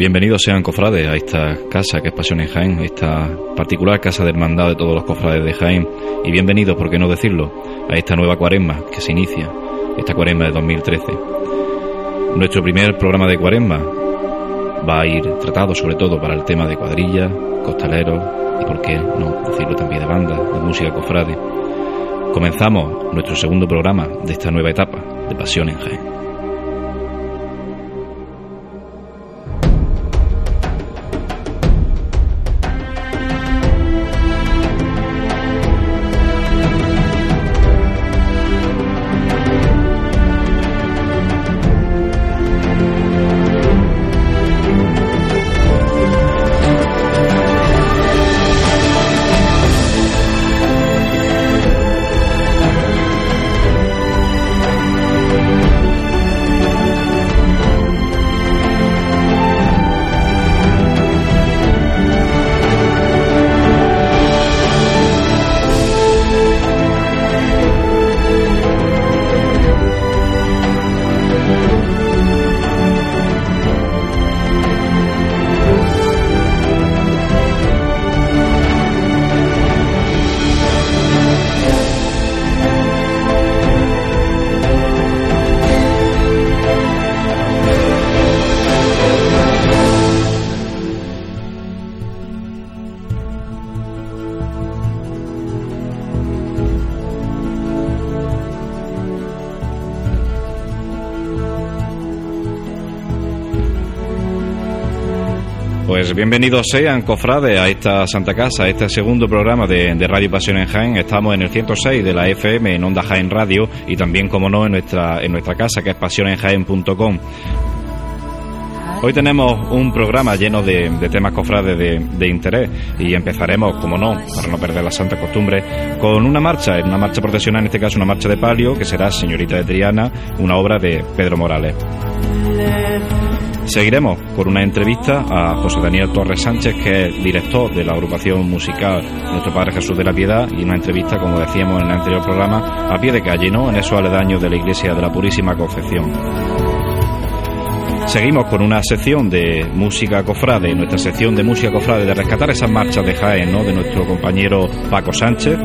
Bienvenidos sean cofrades a esta casa que es Pasión en Jaén, esta particular casa de hermandad de todos los cofrades de Jaén. Y bienvenidos, por qué no decirlo, a esta nueva cuaresma que se inicia, esta cuaresma de 2013. Nuestro primer programa de cuaresma va a ir tratado sobre todo para el tema de cuadrillas, costaleros y, por qué no decirlo también, de banda, de música cofrade. Comenzamos nuestro segundo programa de esta nueva etapa de Pasión en Jaén. Bienvenidos sean, cofrades, a esta Santa Casa, a este segundo programa de, Radio Pasión en Jaén. Estamos en el 106 de la FM, en Onda Jaén Radio, y también, como no, en nuestra, en nuestra casa, que es pasionenjaén.com. Hoy tenemos un programa lleno de, temas cofrades de, interés y empezaremos, como no, para no perder la santa costumbre, con una marcha, una marcha profesional, en este caso una marcha de palio, que será Señorita de Triana, una obra de Pedro Morales. Seguiremos por una entrevista a José Daniel Torres Sánchez, que es director de la agrupación musical Nuestro Padre Jesús de la Piedad, y una entrevista, como decíamos en el anterior programa, a pie de calle, ¿no? En esos aledaños de la Iglesia de la Purísima Concepción. Seguimos con una sección de música cofrade, nuestra sección de música cofrade, de rescatar esas marchas de Jaén, ¿no? De nuestro compañero Paco Sánchez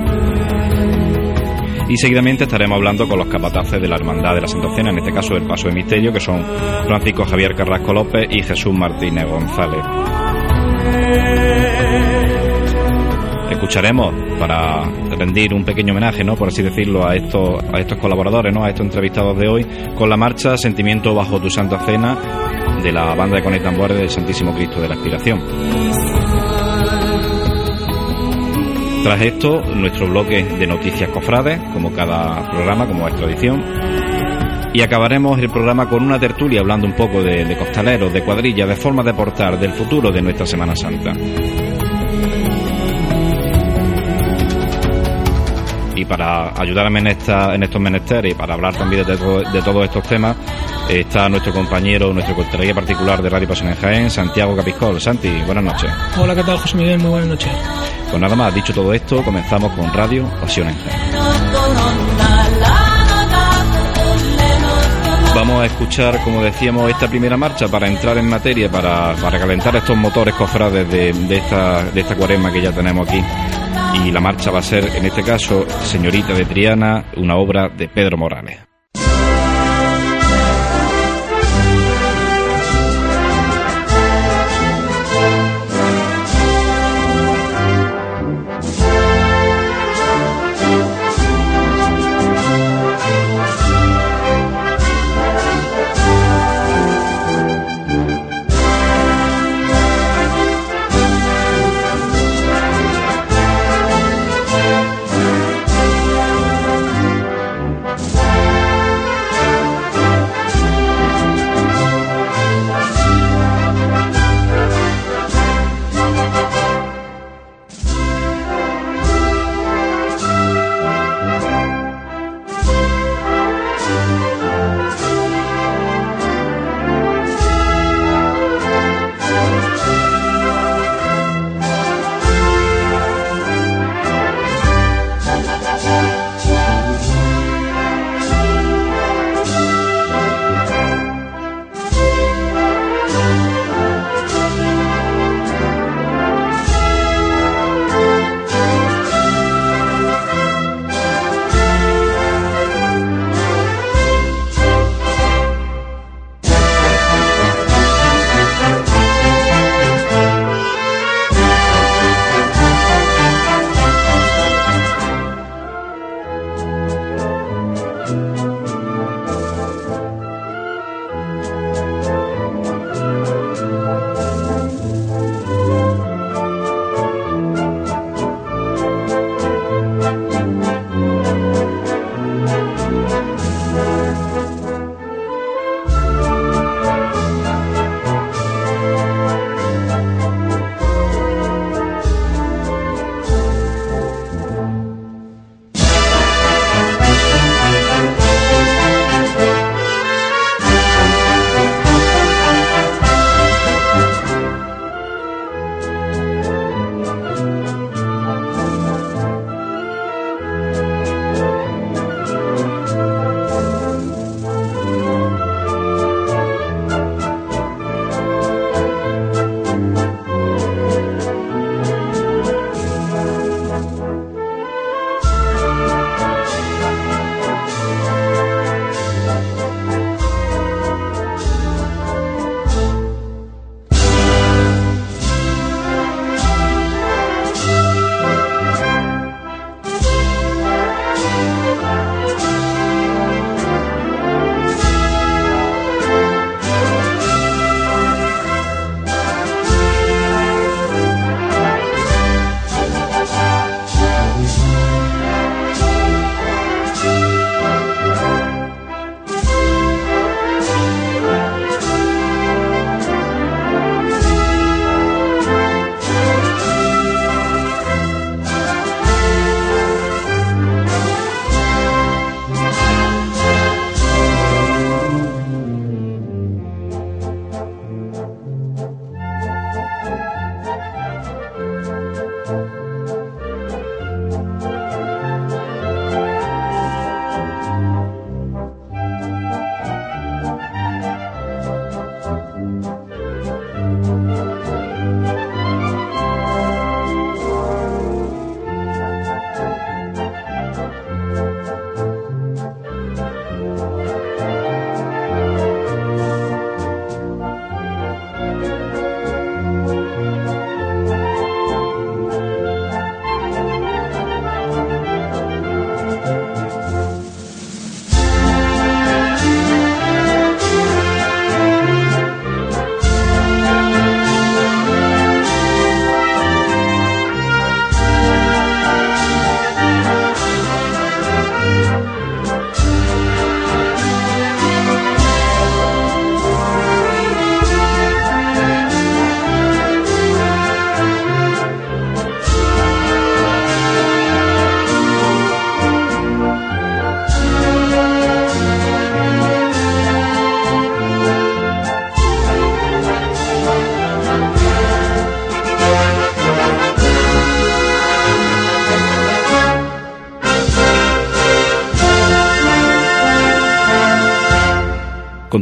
y seguidamente estaremos hablando con los capataces de la Hermandad de la Santa Cena, en este caso del Paso de Misterio, que son Francisco Javier Carrasco López y Jesús Martínez González. Escucharemos para rendir un pequeño homenaje, ¿no? por así decirlo, a estos, a estos colaboradores, ¿no? a estos entrevistados de hoy, con la marcha Sentimiento bajo tu Santa Cena de la banda de Conectambores del Santísimo Cristo de la Aspiración. Tras esto, nuestro bloque de noticias cofrades, como cada programa, como es tradición. Y acabaremos el programa con una tertulia hablando un poco de, costaleros, de cuadrillas, de formas de portar, del futuro de nuestra Semana Santa. Y para ayudarme en, esta, en estos menesteres y para hablar también de, de todos estos temas está nuestro compañero, nuestro costalería particular de Radio Pasión en Jaén, Santiago Capiscol. Santi, buenas noches. Hola, ¿qué tal, José Miguel? Muy buenas noches. Pues nada más, dicho todo esto, comenzamos con Radio Pasión en Vamos a escuchar, como decíamos, esta primera marcha para entrar en materia, para, para calentar estos motores cofrades de, esta, de esta cuaresma que ya tenemos aquí. Y la marcha va a ser, en este caso, Señorita de Triana, una obra de Pedro Morales.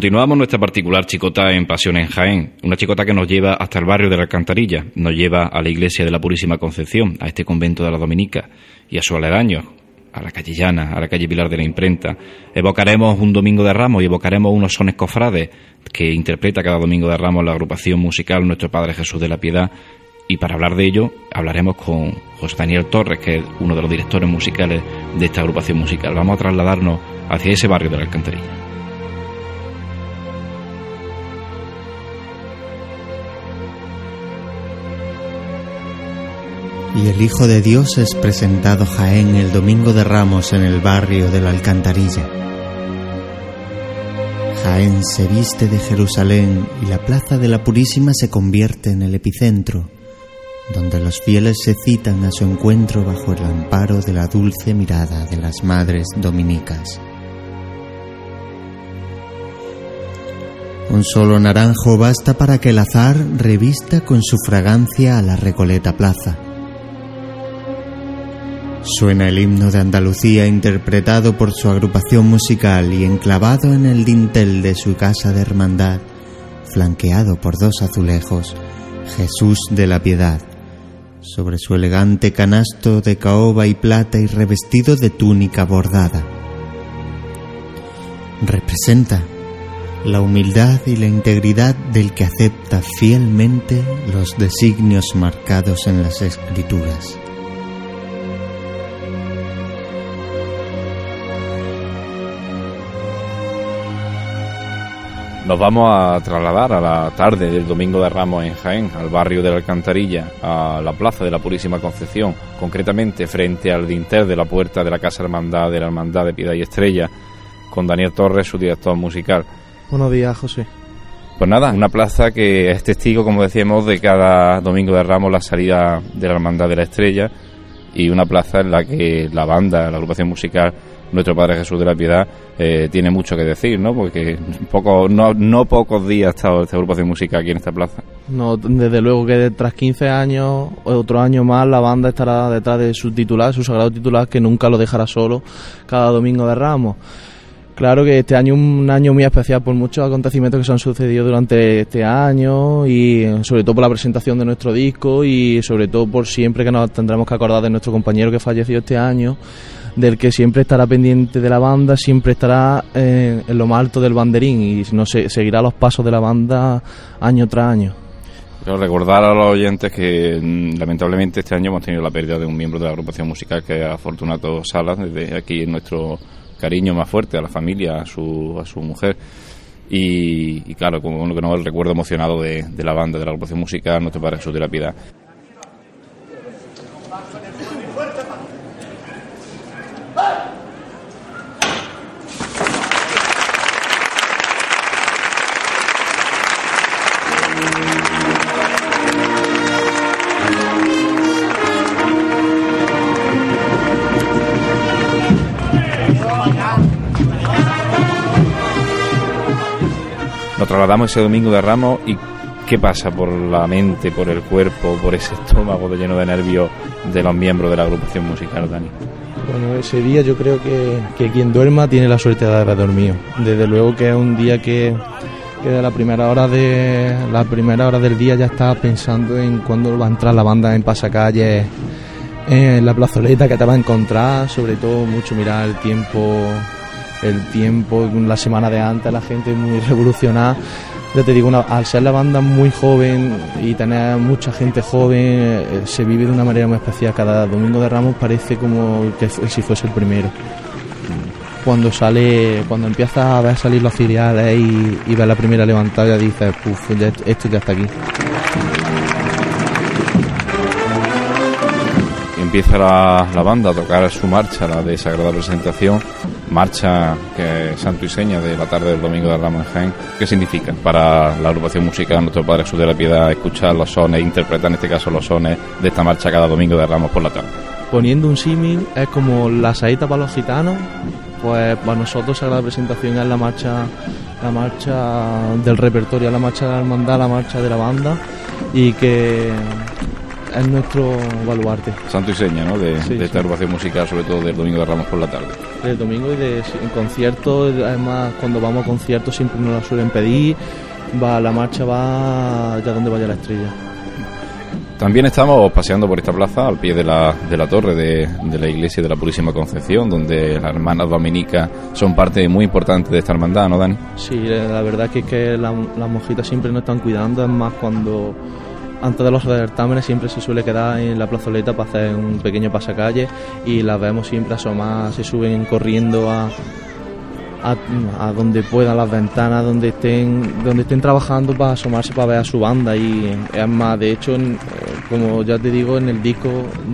Continuamos nuestra particular chicota en Pasión en Jaén, una chicota que nos lleva hasta el barrio de la Alcantarilla, nos lleva a la iglesia de la Purísima Concepción, a este convento de la Dominica y a su aledaño, a la calle Llana, a la calle Pilar de la Imprenta. Evocaremos un Domingo de Ramos y evocaremos unos sones cofrades que interpreta cada Domingo de Ramos la agrupación musical Nuestro Padre Jesús de la Piedad. Y para hablar de ello, hablaremos con José Daniel Torres, que es uno de los directores musicales de esta agrupación musical. Vamos a trasladarnos hacia ese barrio de la Alcantarilla. Y el Hijo de Dios es presentado Jaén el domingo de Ramos en el barrio de la Alcantarilla. Jaén se viste de Jerusalén y la plaza de la Purísima se convierte en el epicentro, donde los fieles se citan a su encuentro bajo el amparo de la dulce mirada de las madres dominicas. Un solo naranjo basta para que el azar revista con su fragancia a la Recoleta Plaza. Suena el himno de Andalucía interpretado por su agrupación musical y enclavado en el dintel de su casa de hermandad, flanqueado por dos azulejos, Jesús de la Piedad, sobre su elegante canasto de caoba y plata y revestido de túnica bordada. Representa la humildad y la integridad del que acepta fielmente los designios marcados en las escrituras. Nos vamos a trasladar a la tarde del Domingo de Ramos en Jaén, al barrio de la Alcantarilla, a la plaza de la Purísima Concepción, concretamente frente al dintel de la puerta de la Casa Hermandad de la Hermandad de Piedad y Estrella, con Daniel Torres, su director musical. Buenos días, José. Pues nada, una plaza que es testigo, como decíamos, de cada Domingo de Ramos la salida de la Hermandad de la Estrella y una plaza en la que la banda, la agrupación musical nuestro Padre Jesús de la Piedad eh, tiene mucho que decir, ¿no? Porque poco, no, no pocos días ha estado esta agrupación musical aquí en esta plaza. No, desde luego que tras 15 años, otro año más, la banda estará detrás de su titular, su sagrado titular, que nunca lo dejará solo cada domingo de Ramos. Claro que este año es un año muy especial por muchos acontecimientos que se han sucedido durante este año y sobre todo por la presentación de nuestro disco y sobre todo por siempre que nos tendremos que acordar de nuestro compañero que falleció este año del que siempre estará pendiente de la banda, siempre estará eh, en lo más alto del banderín y no se, seguirá los pasos de la banda año tras año. Quiero recordar a los oyentes que mm, lamentablemente este año hemos tenido la pérdida de un miembro de la agrupación musical que es Afortunato Salas, desde aquí nuestro cariño más fuerte a la familia, a su, a su mujer. Y, claro, como que no el recuerdo emocionado de, de, la banda, de la agrupación musical, nuestro padre su terapia. Nos trasladamos ese domingo de Ramos y ¿qué pasa por la mente, por el cuerpo, por ese estómago de lleno de nervios de los miembros de la agrupación musical, Dani? Bueno, ese día yo creo que, quien duerma tiene la suerte de haber dormido. Desde luego que es un día que, que de la primera hora de la primera hora del día ya está pensando en cuándo va a entrar la banda en pasacalle en la plazoleta que te va a encontrar, sobre todo mucho mirar el tiempo el tiempo, la semana de antes, la gente muy revolucionada. Ya te digo, al ser la banda muy joven y tener mucha gente joven, eh, se vive de una manera muy especial. Cada domingo de Ramos parece como que si fuese el primero. Cuando sale, cuando empiezas a ver salir los filiales y, y ves la primera levantada, dices, puff, esto ya está aquí. Empieza la, la banda a tocar su marcha, la de Sagrada Presentación, marcha que santo y seña de la tarde del domingo de Ramos Jaén. ¿Qué significa para la agrupación musical Nuestro Padre Jesús de la Piedad escuchar los sones, interpretar en este caso los sones de esta marcha cada domingo de Ramos por la tarde? Poniendo un símil, es como la saeta para los gitanos, pues para nosotros la Presentación es la marcha, la marcha del repertorio, la marcha de la hermandad, la marcha de la banda y que es nuestro baluarte. Santo y seña, ¿no? De, esta agrupación musical, sobre todo del Domingo de Ramos por la tarde. Del domingo y de en conciertos, además cuando vamos a conciertos siempre nos la suelen pedir, va la marcha va ya donde vaya la estrella. También estamos paseando por esta plaza al pie de la, de la torre de, de, la iglesia de la Purísima Concepción, donde las hermanas dominicas son parte muy importante de esta hermandad, ¿no, Dani? Sí, la verdad que es que las monjitas siempre nos están cuidando, es más cuando antes de los certámenes siempre se suele quedar en la plazoleta para hacer un pequeño pasacalle y las vemos siempre asomar, se suben corriendo a, a, donde puedan las ventanas, donde estén, donde estén trabajando para asomarse para ver a su banda. Y es más, de hecho, como ya te digo, en el disco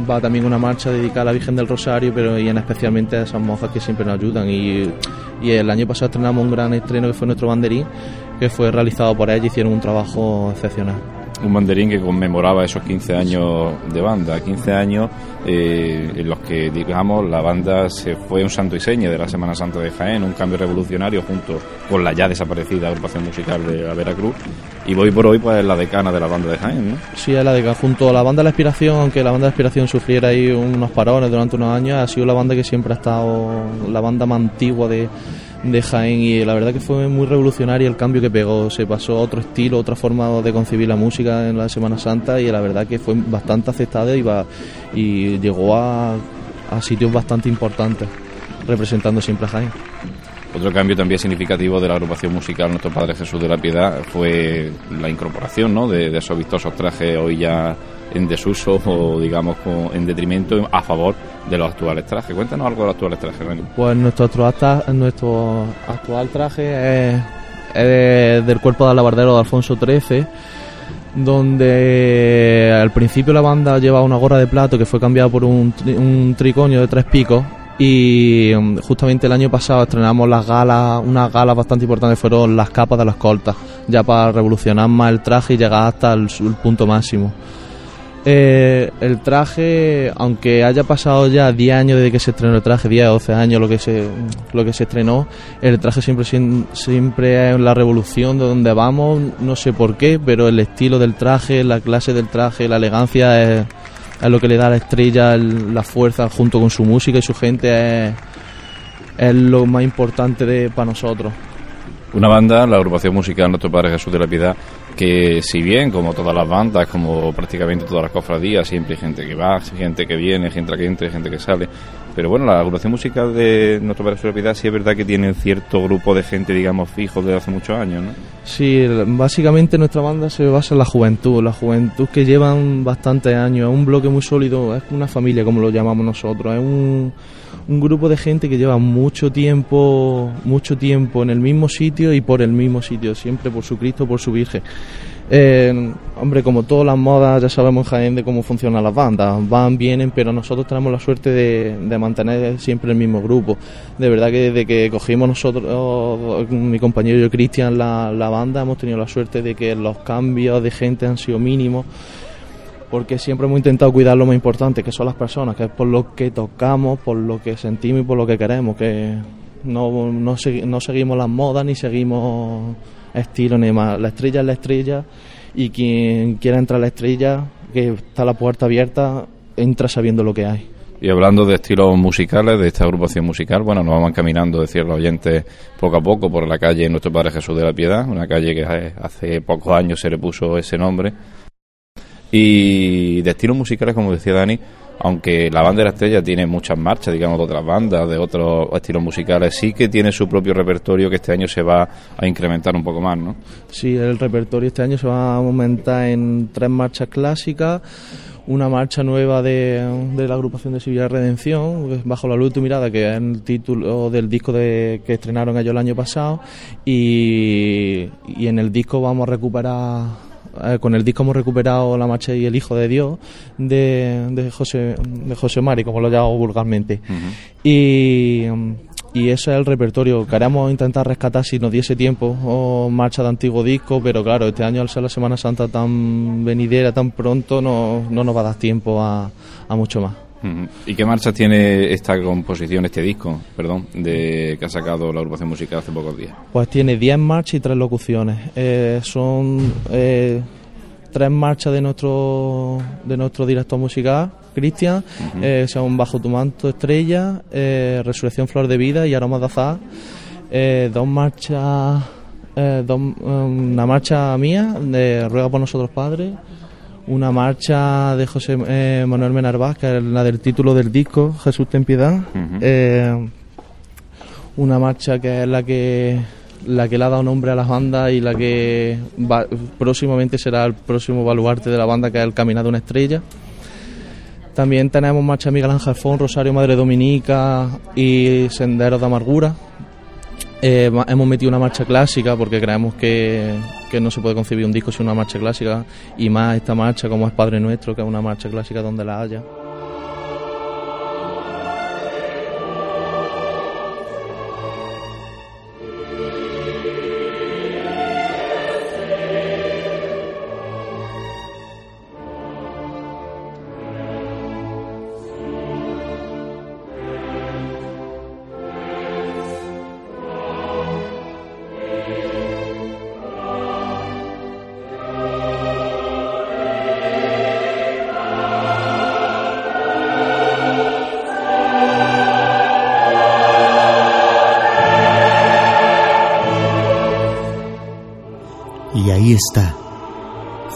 va también una marcha dedicada a la Virgen del Rosario, pero y en especialmente a esas monjas que siempre nos ayudan. Y, y el año pasado estrenamos un gran estreno que fue nuestro banderín, que fue realizado por ellas y hicieron un trabajo excepcional un banderín que conmemoraba esos 15 años de banda, 15 años eh, en los que, digamos, la banda se fue un santo y seña de la Semana Santa de Jaén, un cambio revolucionario junto con la ya desaparecida agrupación musical de la Veracruz, y hoy por hoy pues es la decana de la banda de Jaén, ¿no? Sí, es la decana, junto a la banda de la Inspiración, aunque la banda de la Inspiración sufriera ahí unos parones durante unos años, ha sido la banda que siempre ha estado, la banda más antigua de de Jaén y la verdad que fue muy revolucionario el cambio que pegó, se pasó a otro estilo, otra forma de concebir la música en la Semana Santa y la verdad que fue bastante aceptada y, va, y llegó a, a sitios bastante importantes representando siempre a Jaén. Otro cambio también significativo de la agrupación musical Nuestro Padre Jesús de la Piedad fue la incorporación ¿no? de, esos vistosos trajes hoy ya en desuso o digamos en detrimento a favor de los actuales trajes. Cuéntanos algo de los actuales trajes. Pues nuestro, nuestro actual traje es, del cuerpo de alabardero de Alfonso XIII donde al principio la banda llevaba una gorra de plato que fue cambiada por un, un triconio de tres picos y um, justamente el año pasado estrenamos las galas, unas galas bastante importantes fueron las capas de las cortas, ya para revolucionar más el traje y llegar hasta el, punto máximo. Eh, el traje, aunque haya pasado ya 10 años desde que se estrenó el traje, 10 o 12 años lo que se, lo que se estrenó, el traje siempre, siempre es la revolución de donde vamos, no sé por qué, pero el estilo del traje, la clase del traje, la elegancia es, lo que le da a la estrella la fuerza junto con su música y su gente es, es lo más importante de, para nosotros. Una banda, la agrupación musical Nuestro Padre Jesús de la Piedad, que si bien como todas las bandas, como prácticamente todas las cofradías, siempre hay gente que va, gente que viene, gente que entra, gente que sale, pero bueno, la agrupación musical de Nuestro Padre Jesús de la Piedad sí es verdad que tiene cierto grupo de gente, digamos, fijo desde hace muchos años, ¿no? Sí, básicamente nuestra banda se basa en la juventud, la juventud que llevan bastantes años, es un bloque muy sólido, es una familia como lo llamamos nosotros, es un un grupo de gente que lleva mucho tiempo, mucho tiempo en el mismo sitio y por el mismo sitio, siempre por su Cristo, por su Virgen. Eh, hombre, como todas las modas, ya sabemos en Jaén de cómo funcionan las bandas. Van, vienen, pero nosotros tenemos la suerte de, mantener siempre el mismo grupo. De verdad que desde que cogimos nosotros, mi compañero y yo, Cristian, la, la banda, hemos tenido la suerte de que los cambios de gente han sido mínimos porque siempre hemos intentado cuidar lo más importante, que son las personas, que es por lo que tocamos, por lo que sentimos y por lo que queremos, que no, no, seguimos las modas ni seguimos estilo ni más. La estrella es la estrella y quien quiera entrar a la estrella, que está la puerta abierta, entra sabiendo lo que hay. Y hablando de estilos musicales, de esta agrupación musical, bueno, nos vamos caminando, decir los oyentes, poco a poco por la calle Nuestro Padre Jesús de la Piedad, una calle que hace pocos años se le puso ese nombre y de estilos musicales, como decía Dani, aunque la banda de la estrella tiene muchas marchas, digamos, de otras bandas, de otros estilos musicales, sí que tiene su propio repertorio que este año se va a incrementar un poco más, ¿no? Sí, el repertorio este año se va a aumentar en tres marchas clásicas, una marcha nueva de, la agrupación de Sevilla Redención, Bajo la luz de tu mirada, que es el título del disco de, que estrenaron ellos el año pasado, y, y en el disco vamos a recuperar eh, con el disco hemos recuperado La Marcha y el Hijo de Dios de, de José de José Mari, como lo llamo vulgarmente. Y y ese es el repertorio. Queremos intentar rescatar si nos diese tiempo o marcha de antiguo disco, pero claro, este año al ser la Semana Santa tan venidera, tan pronto, no, no nos va a dar tiempo a, a mucho más. ¿Y qué marchas tiene esta composición, este disco, perdón, de que ha sacado la agrupación musical hace pocos días? Pues tiene 10 marchas y 3 locuciones. Eh, son eh, tres marchas de nuestro de nuestro director musical, Cristian, eh, son Bajo tu manto estrella, eh, Resurrección Flor de Vida y Aromas de Azar. Eh, dos marchas, eh, dos, una marcha mía de Ruega por nosotros Padre, una marcha de José eh, Manuel que es la del título del disco, Jesús ten piedad. Eh, una marcha que es la que la que le ha dado nombre a las bandas y la que va- próximamente será el próximo baluarte de la banda que es el Caminar de una estrella. También tenemos marcha Miguel Ángel Fon, Rosario Madre Dominica y Senderos de Amargura. Eh, hemos metido una marcha clásica porque creemos que, que no se puede concebir un disco sin una marcha clásica y más esta marcha como es Padre Nuestro, que es una marcha clásica donde la haya.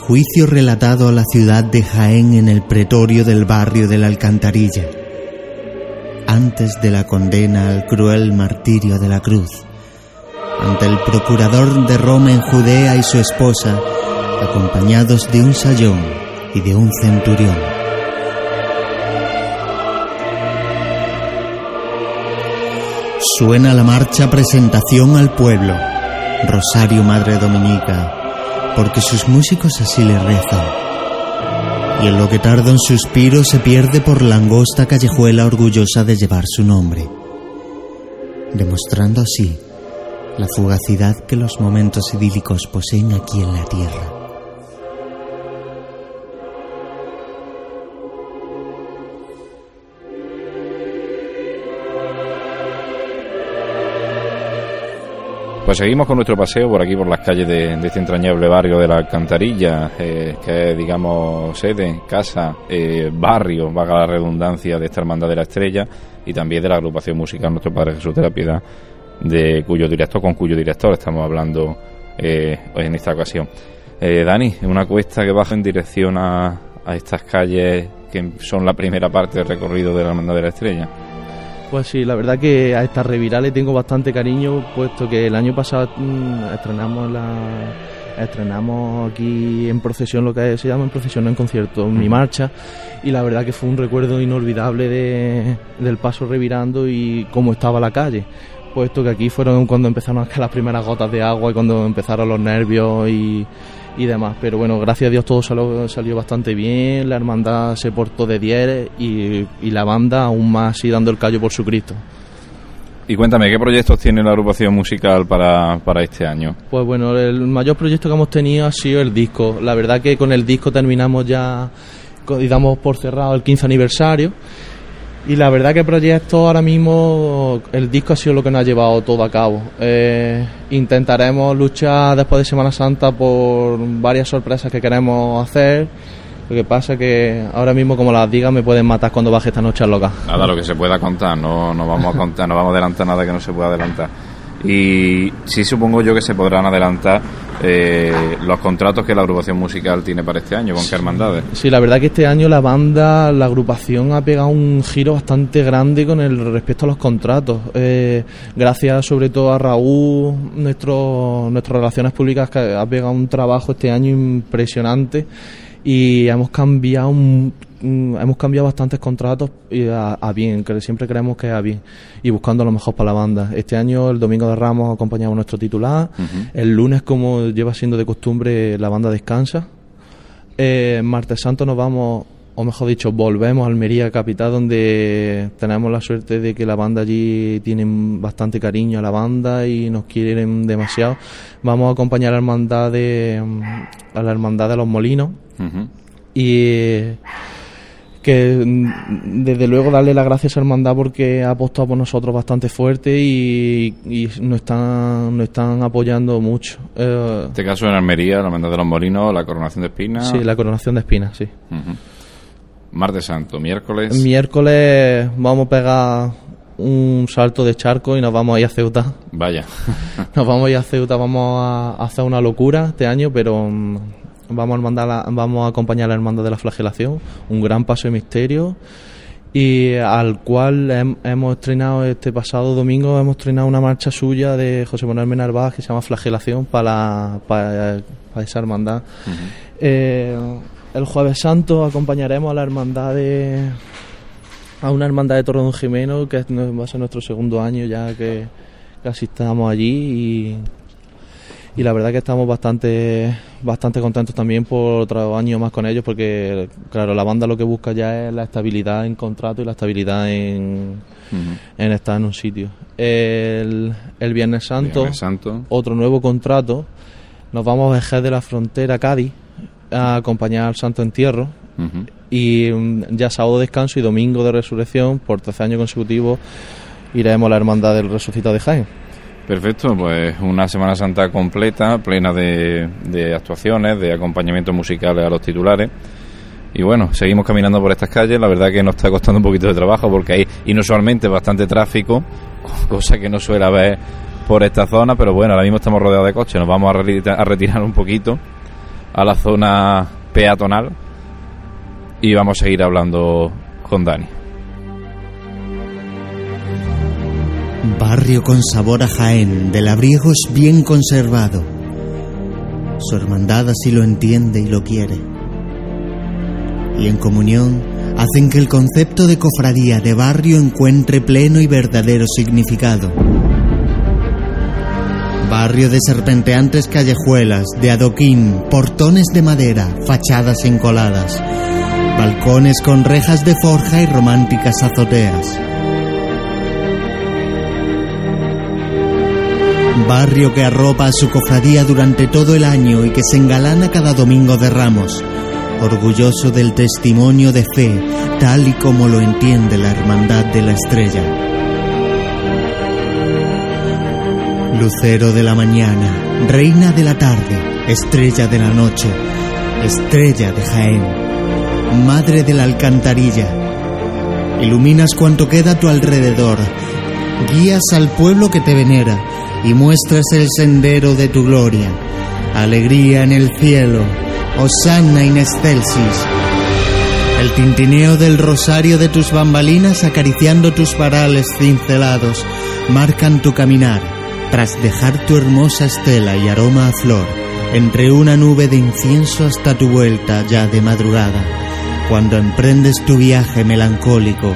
Juicio relatado a la ciudad de Jaén en el pretorio del barrio de la Alcantarilla. Antes de la condena al cruel martirio de la cruz. Ante el procurador de Roma en Judea y su esposa, acompañados de un sayón y de un centurión. Suena la marcha presentación al pueblo. Rosario Madre Dominica, porque sus músicos así le rezan. Y en lo que tarda un suspiro se pierde por la angosta callejuela orgullosa de llevar su nombre, demostrando así la fugacidad que los momentos idílicos poseen aquí en la tierra. Pues seguimos con nuestro paseo por aquí, por las calles de, este entrañable barrio de la Alcantarilla, eh, que es, digamos, sede, casa, eh, barrio, vaga la redundancia de esta Hermandad de la Estrella y también de la agrupación musical Nuestro Padre Jesús de la Piedad, de cuyo director, con cuyo director estamos hablando eh, en esta ocasión. Eh, Dani, una cuesta que baja en dirección a, a estas calles que son la primera parte del recorrido de la Hermandad de la Estrella. Pues sí, la verdad que a esta revirá le tengo bastante cariño, puesto que el año pasado mm, estrenamos la estrenamos aquí en procesión lo que se llama en procesión no en concierto mi marcha. Y la verdad que fue un recuerdo inolvidable de, del paso revirando y cómo estaba la calle. Puesto que aquí fueron cuando empezaron las primeras gotas de agua y cuando empezaron los nervios y, y demás. Pero bueno, gracias a Dios todo salió, salió bastante bien, la hermandad se portó de 10 y, y la banda aún más así dando el callo por su Cristo. Y cuéntame, ¿qué proyectos tiene la agrupación musical para, para este año? Pues bueno, el mayor proyecto que hemos tenido ha sido el disco. La verdad que con el disco terminamos ya y damos por cerrado el 15 aniversario. Y la verdad que el proyecto ahora mismo, el disco ha sido lo que nos ha llevado todo a cabo. Eh, intentaremos luchar después de Semana Santa por varias sorpresas que queremos hacer. Lo que pasa que ahora mismo, como las diga, me pueden matar cuando baje esta noche al local. Nada, lo que se pueda contar, no, no vamos a contar, no vamos a adelantar nada que no se pueda adelantar. Y sí supongo yo que se podrán adelantar eh, los contratos que la agrupación musical tiene para este año, con qué hermandades. Sí, la verdad que este año la banda, la agrupación ha pegado un giro bastante grande con el respecto a los contratos. Eh, gracias sobre todo a Raúl, nuestro, nuestras relaciones públicas, que ha pegado un trabajo este año impresionante y hemos cambiado un- un- hemos cambiado bastantes contratos y a, a bien, que siempre creemos que a bien y buscando lo mejor para la banda. Este año, el domingo de Ramos, acompañamos a nuestro titular. El lunes, como lleva siendo de costumbre, la banda descansa. Eh, martes Santo nos vamos, o mejor dicho, volvemos a Almería capital, donde tenemos la suerte de que la banda allí tienen bastante cariño a la banda y nos quieren demasiado. Vamos a acompañar a la hermandad de, mm, a la hermandad de los Molinos y que mm, desde luego darle las gracias a Hermandad porque ha apostado por nosotros bastante fuerte y, y nos, están, nos están apoyando mucho. Eh, en este caso en Almería, la Hermandad de los Molinos, la coronación de espinas. Sí, la coronación de espinas, sí. Martes Santo, miércoles. Miércoles vamos a pegar un salto de charco y nos vamos a ir a Ceuta. Vaya. nos vamos a ir a Ceuta, vamos a hacer una locura este año, pero mm, vamos a, mandar vamos a acompañar al hermano de la flagelación, un gran paso de misterio y al cual hemos estrenado este pasado domingo hemos estrenado una marcha suya de José Manuel Menarvaz que se llama Flagelación para, para, esa hermandad. Eh, el jueves santo acompañaremos a la hermandad de a una hermandad de Torredón Jimeno que va a ser nuestro segundo año ya que casi estamos allí y y la verdad que estamos bastante bastante contentos también por otro año más con ellos porque claro la banda lo que busca ya es la estabilidad en contrato y la estabilidad en, en estar en un sitio. El, el Viernes, Santo, otro nuevo contrato. Nos vamos a dejar de la frontera Cádiz a acompañar al Santo Entierro. Y mm, ya sábado descanso y domingo de resurrección por tercer año consecutivo iremos a la hermandad del resucitado de Jaén Perfecto, pues una Semana Santa completa, plena de, actuaciones, de acompañamientos musicales a los titulares. Y bueno, seguimos caminando por estas calles. La verdad que nos está costando un poquito de trabajo porque hay inusualmente bastante tráfico, cosa que no suele haber por esta zona. Pero bueno, ahora mismo estamos rodeados de coches. Nos vamos a retirar un poquito a la zona peatonal y vamos a seguir hablando con Dani. Barrio con sabor a Jaén, de labriegos bien conservado. Su hermandad así lo entiende y lo quiere. Y en comunión hacen que el concepto de cofradía de barrio encuentre pleno y verdadero significado. Barrio de serpenteantes callejuelas, de adoquín, portones de madera, fachadas encoladas, balcones con rejas de forja y románticas azoteas. Barrio que arropa a su cofradía durante todo el año y que se engalana cada domingo de ramos, orgulloso del testimonio de fe, tal y como lo entiende la Hermandad de la Estrella. Lucero de la mañana, reina de la tarde, estrella de la noche, estrella de Jaén, madre de la alcantarilla. Iluminas cuanto queda a tu alrededor, guías al pueblo que te venera, y muestras el sendero de tu gloria. Alegría en el cielo, Hosanna in excelsis. El tintineo del rosario de tus bambalinas acariciando tus varales cincelados marcan tu caminar tras dejar tu hermosa estela y aroma a flor entre una nube de incienso hasta tu vuelta ya de madrugada, cuando emprendes tu viaje melancólico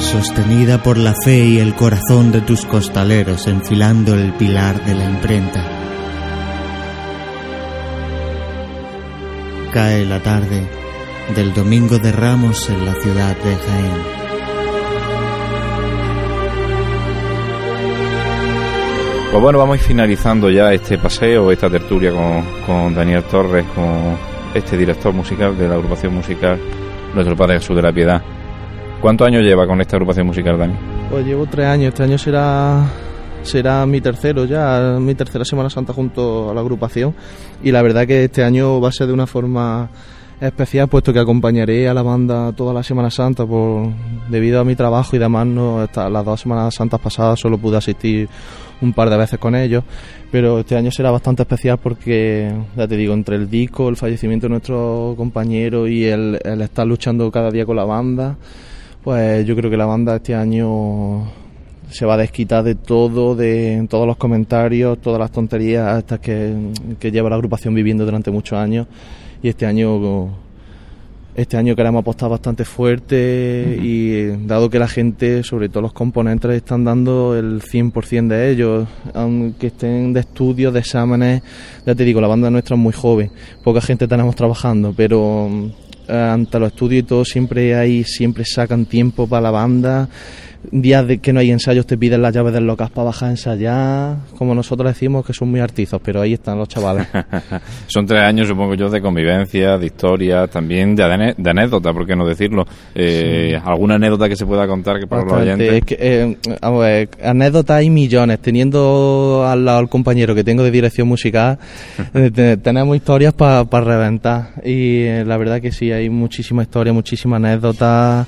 sostenida por la fe y el corazón de tus costaleros enfilando el pilar de la imprenta. Cae la tarde del Domingo de Ramos en la ciudad de Jaén. Pues bueno, vamos finalizando ya este paseo, esta tertulia con, con Daniel Torres, con este director musical de la agrupación musical Nuestro Padre Jesús de la Piedad. ¿Cuántos años lleva con esta agrupación musical, Dani? Pues llevo tres años. Este año será será mi tercero ya, mi tercera Semana Santa junto a la agrupación. Y la verdad que este año va a ser de una forma especial, puesto que acompañaré a la banda toda la Semana Santa por debido a mi trabajo y demás. No, las dos Semanas Santas pasadas solo pude asistir un par de veces con ellos, pero este año será bastante especial porque, ya te digo, entre el disco, el fallecimiento de nuestro compañero y el, el estar luchando cada día con la banda pues yo creo que la banda este año se va a desquitar de todo, de todos los comentarios, todas las tonterías estas que, lleva la agrupación viviendo durante muchos años. Y este año este año queremos apostar bastante fuerte y dado que la gente, sobre todo los componentes, están dando el 100% de ellos, aunque estén de estudios, de exámenes, ya te digo, la banda nuestra es muy joven, poca gente tenemos trabajando, pero ante los estudios y todo siempre hay siempre sacan tiempo para la banda días de que no hay ensayos te piden las llaves del local para bajar a ensayar, como nosotros decimos que son muy artizos, pero ahí están los chavales. son tres años, supongo yo, de convivencia, de historia, también de, anécdota, ¿por qué no decirlo? Eh, ¿Alguna anécdota que se pueda contar que para los oyentes? Es que, eh, anécdotas hay millones. Teniendo al lado al compañero que tengo de dirección musical, eh, tenemos historias para reventar. Y la verdad que sí, hay muchísima historia, muchísimas anécdotas.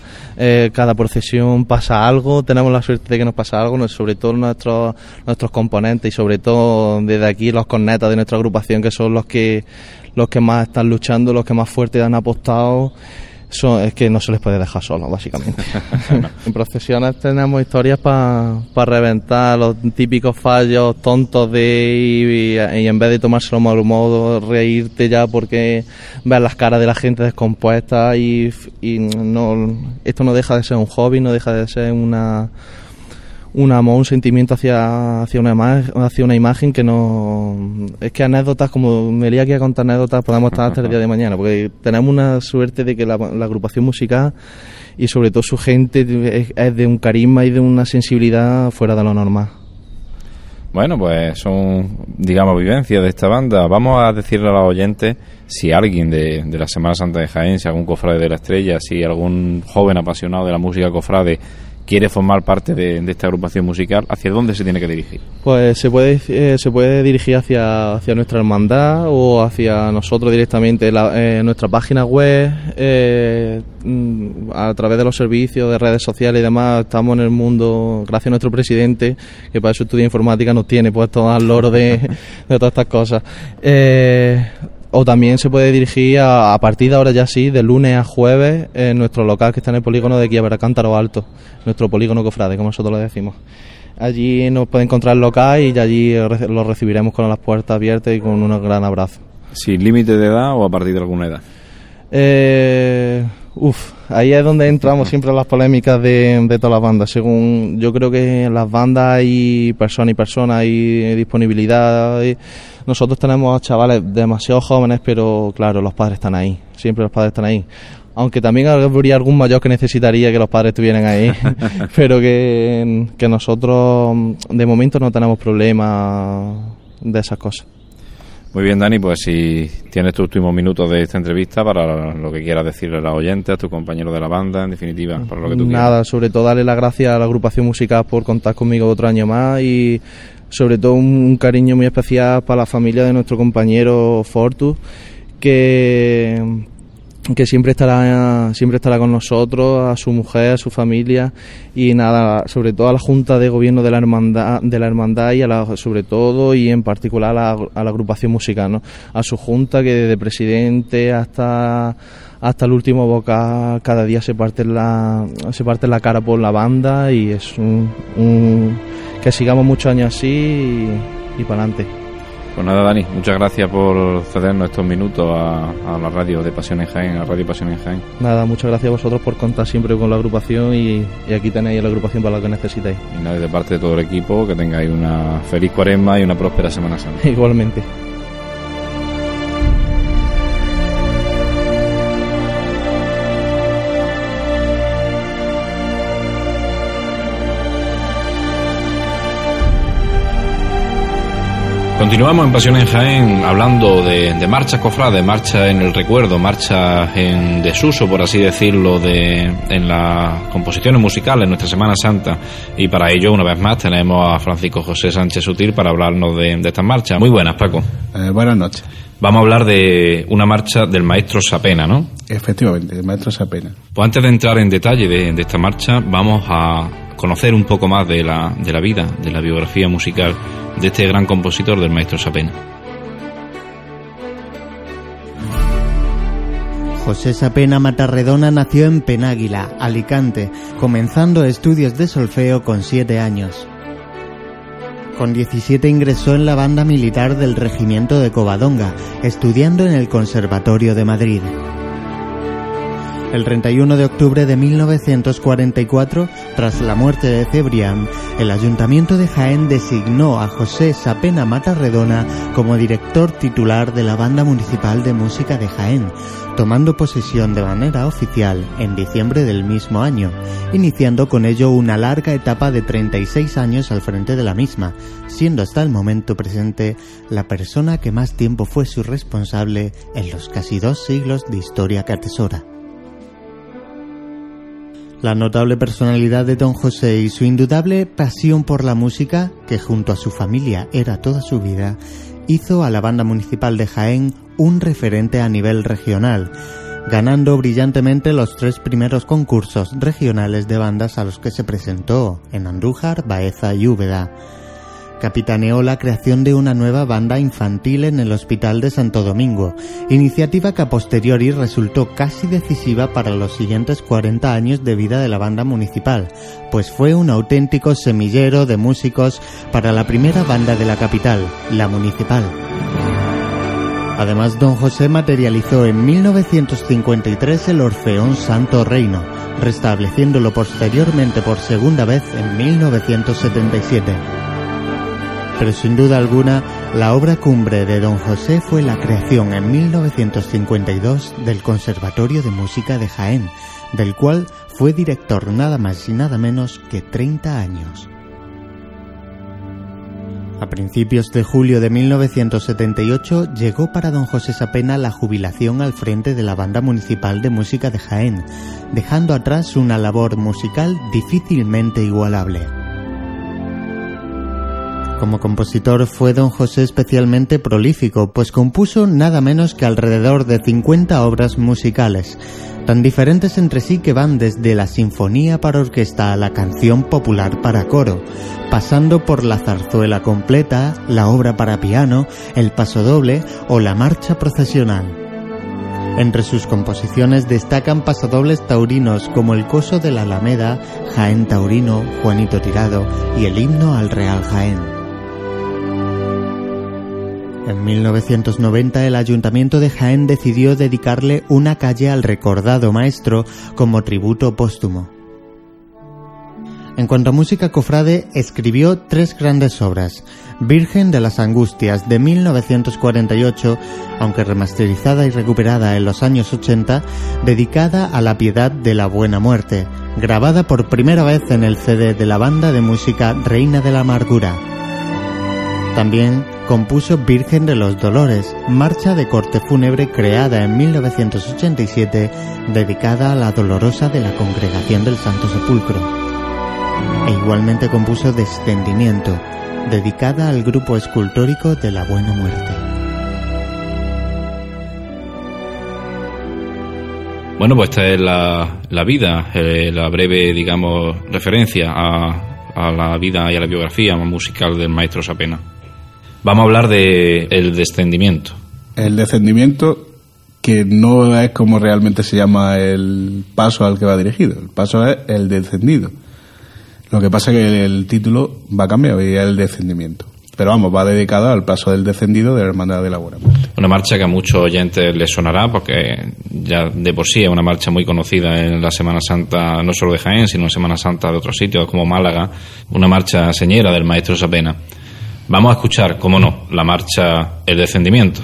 cada procesión pasa algo tenemos la suerte de que nos pasa algo, sobre todo nuestros, nuestros componentes y sobre todo desde aquí los cornetas de nuestra agrupación que son los que, los que más están luchando, los que más fuerte han apostado. Son, es que no se les puede dejar solos, básicamente. en procesiones tenemos historias para reventar los típicos fallos tontos de y, en vez de tomárselo mal modo, reírte ya porque ves las caras de la gente descompuesta y, y no, esto no deja de ser un hobby, no deja de ser una un amor, un sentimiento hacia, hacia, una, una imagen que no... Es que anécdotas, como me lía aquí a contar anécdotas, podemos estar hasta el día de mañana, porque tenemos una suerte de que la, agrupación musical y sobre todo su gente es, de un carisma y de una sensibilidad fuera de lo normal. Bueno, pues son, digamos, vivencias de esta banda. Vamos a decirle a los oyentes si alguien de, de la Semana Santa de Jaén, si algún cofrade de la estrella, si algún joven apasionado de la música cofrade quiere formar parte de, esta agrupación musical, ¿hacia dónde se tiene que dirigir? Pues se puede, eh, se puede dirigir hacia, hacia nuestra hermandad o hacia nosotros directamente. Eh, nuestra página web, eh, mm, a través de los servicios de redes sociales y demás, estamos en el mundo, gracias a nuestro presidente, que para su estudio informática nos tiene puesto al loro de, de todas estas cosas. O también se puede dirigir a, partir de ahora ya sí, de lunes a jueves, en nuestro local que está en el polígono de Quiebra Cántaro Alto, nuestro polígono cofrade, como nosotros lo decimos. Allí nos puede encontrar el local y allí lo recibiremos con las puertas abiertas y con un gran abrazo. ¿Sin límite de edad o a partir de alguna edad? Eh, uf, ahí es donde entramos siempre las polémicas de, de todas las bandas. Según yo creo que en las bandas hay persona y persona, hay disponibilidad. nosotros tenemos chavales demasiado jóvenes, pero claro, los padres están ahí. Siempre los padres están ahí. Aunque también habría algún mayor que necesitaría que los padres estuvieran ahí, pero que, que nosotros de momento no tenemos problemas de esas cosas. Muy bien, Dani, pues si tienes tus últimos minutos de esta entrevista para lo que quieras decirle a la oyente, a tu compañero de la banda, en definitiva, para lo que tú quieras. Nada, sobre todo darle las gracias a la agrupación musical por contar conmigo otro año más y sobre todo un, cariño muy especial para la familia de nuestro compañero Fortus, que que siempre estará siempre estará con nosotros, a su mujer, a su familia y nada, sobre todo a la Junta de Gobierno de la Hermandad, de la hermandad y a la, sobre todo y en particular a la, agrupación musical, ¿no? a su Junta que desde presidente hasta hasta el último boca cada día se parte la se parte la cara por la banda y es un, que sigamos muchos años así y para adelante. Pues nada, Dani, muchas gracias por cedernos estos minutos a, la radio de Pasión en Jaén, a Radio Pasión en Jaén. Nada, muchas gracias a vosotros por contar siempre con la agrupación y, aquí tenéis la agrupación para lo que necesitéis. Y nada, de parte de todo el equipo, que tengáis una feliz cuaresma y una próspera Semana Santa. Igualmente. Continuamos en Pasión en Jaén hablando de, de marchas cofrades, marcha en el recuerdo, marcha en desuso, por así decirlo, de, en las composiciones musicales, en nuestra Semana Santa. Y para ello, una vez más, tenemos a Francisco José Sánchez Sutil para hablarnos de, de estas marchas. Muy buenas, Paco. Eh, buenas noches. Vamos a hablar de una marcha del maestro Sapena, ¿no? Efectivamente, el maestro Sapena. Pues antes de entrar en detalle de, de esta marcha, vamos a conocer un poco más de la, de la vida, de la biografía musical de este gran compositor del maestro Sapena. José Sapena Matarredona nació en Penáguila, Alicante, comenzando estudios de solfeo con siete años. Con 17 ingresó en la banda militar del regimiento de Covadonga, estudiando en el Conservatorio de Madrid. El 31 de octubre de 1944, tras la muerte de Cebrián, el Ayuntamiento de Jaén designó a José Sapena Matarredona como director titular de la Banda Municipal de Música de Jaén, tomando posesión de manera oficial en diciembre del mismo año, iniciando con ello una larga etapa de 36 años al frente de la misma, siendo hasta el momento presente la persona que más tiempo fue su responsable en los casi dos siglos de historia que atesora. La notable personalidad de don José y su indudable pasión por la música, que junto a su familia era toda su vida, hizo a la banda municipal de Jaén un referente a nivel regional, ganando brillantemente los tres primeros concursos regionales de bandas a los que se presentó en Andújar, Baeza y Úbeda capitaneó la creación de una nueva banda infantil en el Hospital de Santo Domingo, iniciativa que a posteriori resultó casi decisiva para los siguientes 40 años de vida de la banda municipal, pues fue un auténtico semillero de músicos para la primera banda de la capital, la municipal. Además, don José materializó en 1953 el Orfeón Santo Reino, restableciéndolo posteriormente por segunda vez en 1977 pero sin duda alguna la obra cumbre de don José fue la creación en 1952 del Conservatorio de Música de Jaén, del cual fue director nada más y nada menos que 30 años. A principios de julio de 1978 llegó para don José Sapena la jubilación al frente de la Banda Municipal de Música de Jaén, dejando atrás una labor musical difícilmente igualable. Como compositor fue don José especialmente prolífico, pues compuso nada menos que alrededor de 50 obras musicales, tan diferentes entre sí que van desde la sinfonía para orquesta a la canción popular para coro, pasando por la zarzuela completa, la obra para piano, el pasodoble o la marcha procesional. Entre sus composiciones destacan pasodobles taurinos como el Coso de la Alameda, Jaén Taurino, Juanito Tirado y el himno al Real Jaén. En 1990 el Ayuntamiento de Jaén decidió dedicarle una calle al recordado maestro como tributo póstumo. En cuanto a música cofrade, escribió tres grandes obras. Virgen de las Angustias de 1948, aunque remasterizada y recuperada en los años 80, dedicada a la piedad de la buena muerte, grabada por primera vez en el CD de la banda de música Reina de la Amargura. También compuso Virgen de los Dolores, marcha de corte fúnebre creada en 1987 dedicada a la dolorosa de la Congregación del Santo Sepulcro. E igualmente compuso Descendimiento, dedicada al grupo escultórico de la Buena Muerte. Bueno, pues esta es la, vida, eh, la breve, digamos, referencia a, a la vida y a la biografía musical del maestro Sapena. Vamos a hablar de el descendimiento. El descendimiento que no es como realmente se llama el paso al que va dirigido. El paso es el descendido. Lo que pasa es que el título va a cambiar y es el descendimiento. Pero vamos, va dedicado al paso del descendido de la Hermandad de la Buena Una marcha que a muchos oyentes les sonará porque ya de por sí es una marcha muy conocida en la Semana Santa, no solo de Jaén, sino en Semana Santa de otros sitios como Málaga. Una marcha señera del maestro Sapena. Vamos a escuchar, como no, la marcha El Descendimiento.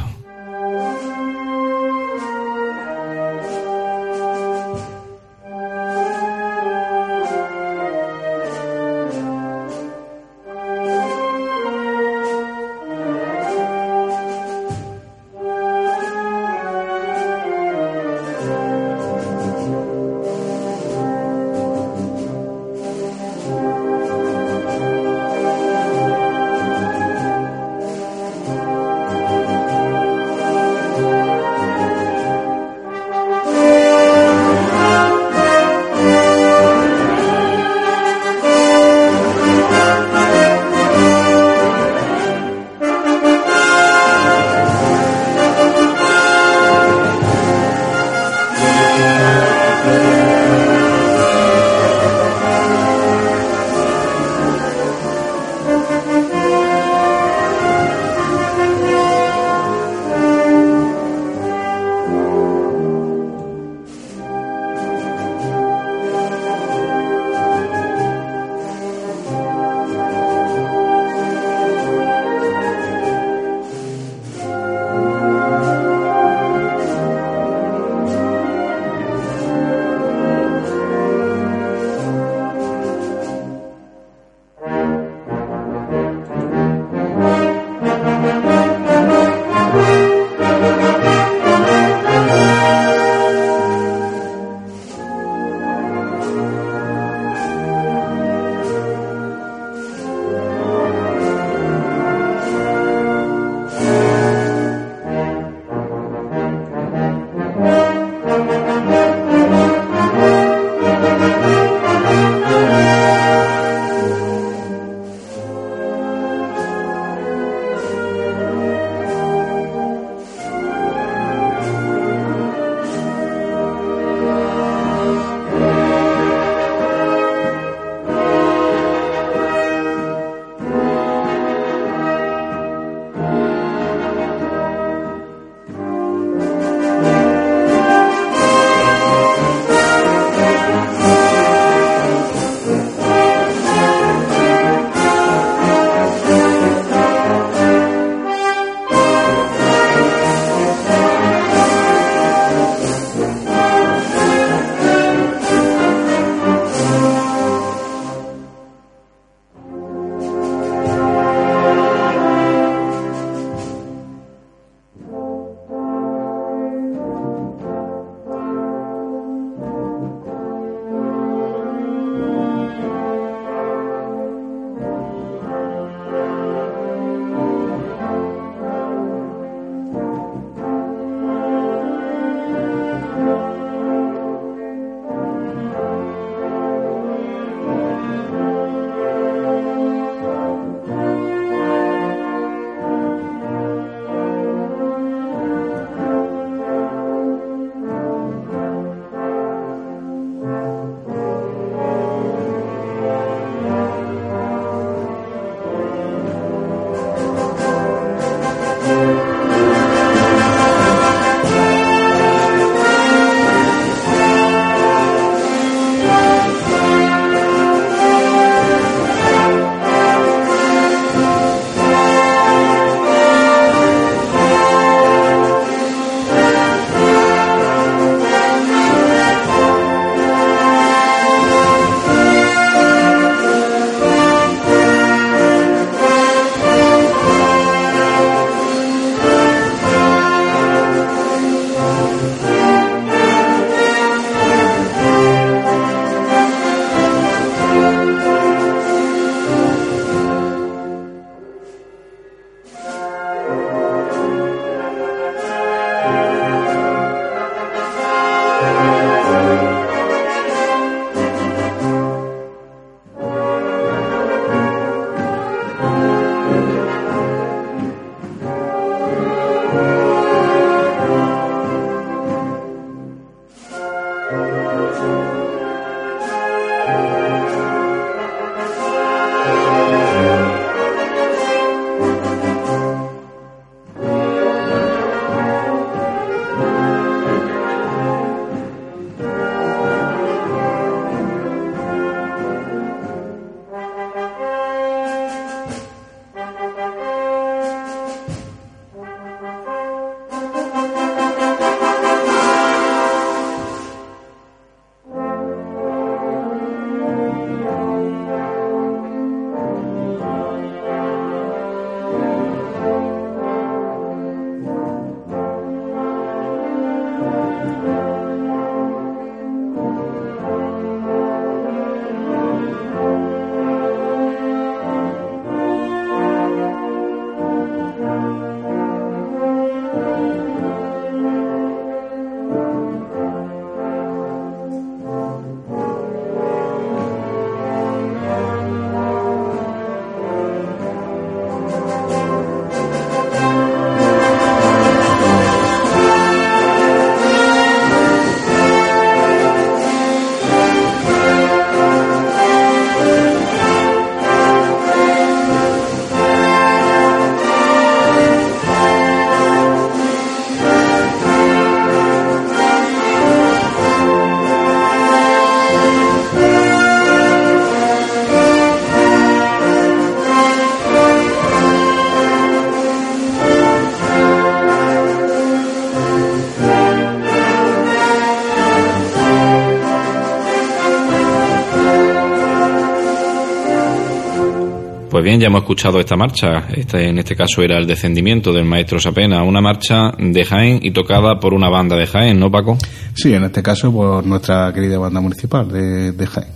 Ya hemos escuchado esta marcha. Este, en este caso era el descendimiento del maestro Sapena, una marcha de Jaén y tocada por una banda de Jaén, ¿no, Paco? Sí, en este caso por nuestra querida banda municipal de, Jaén.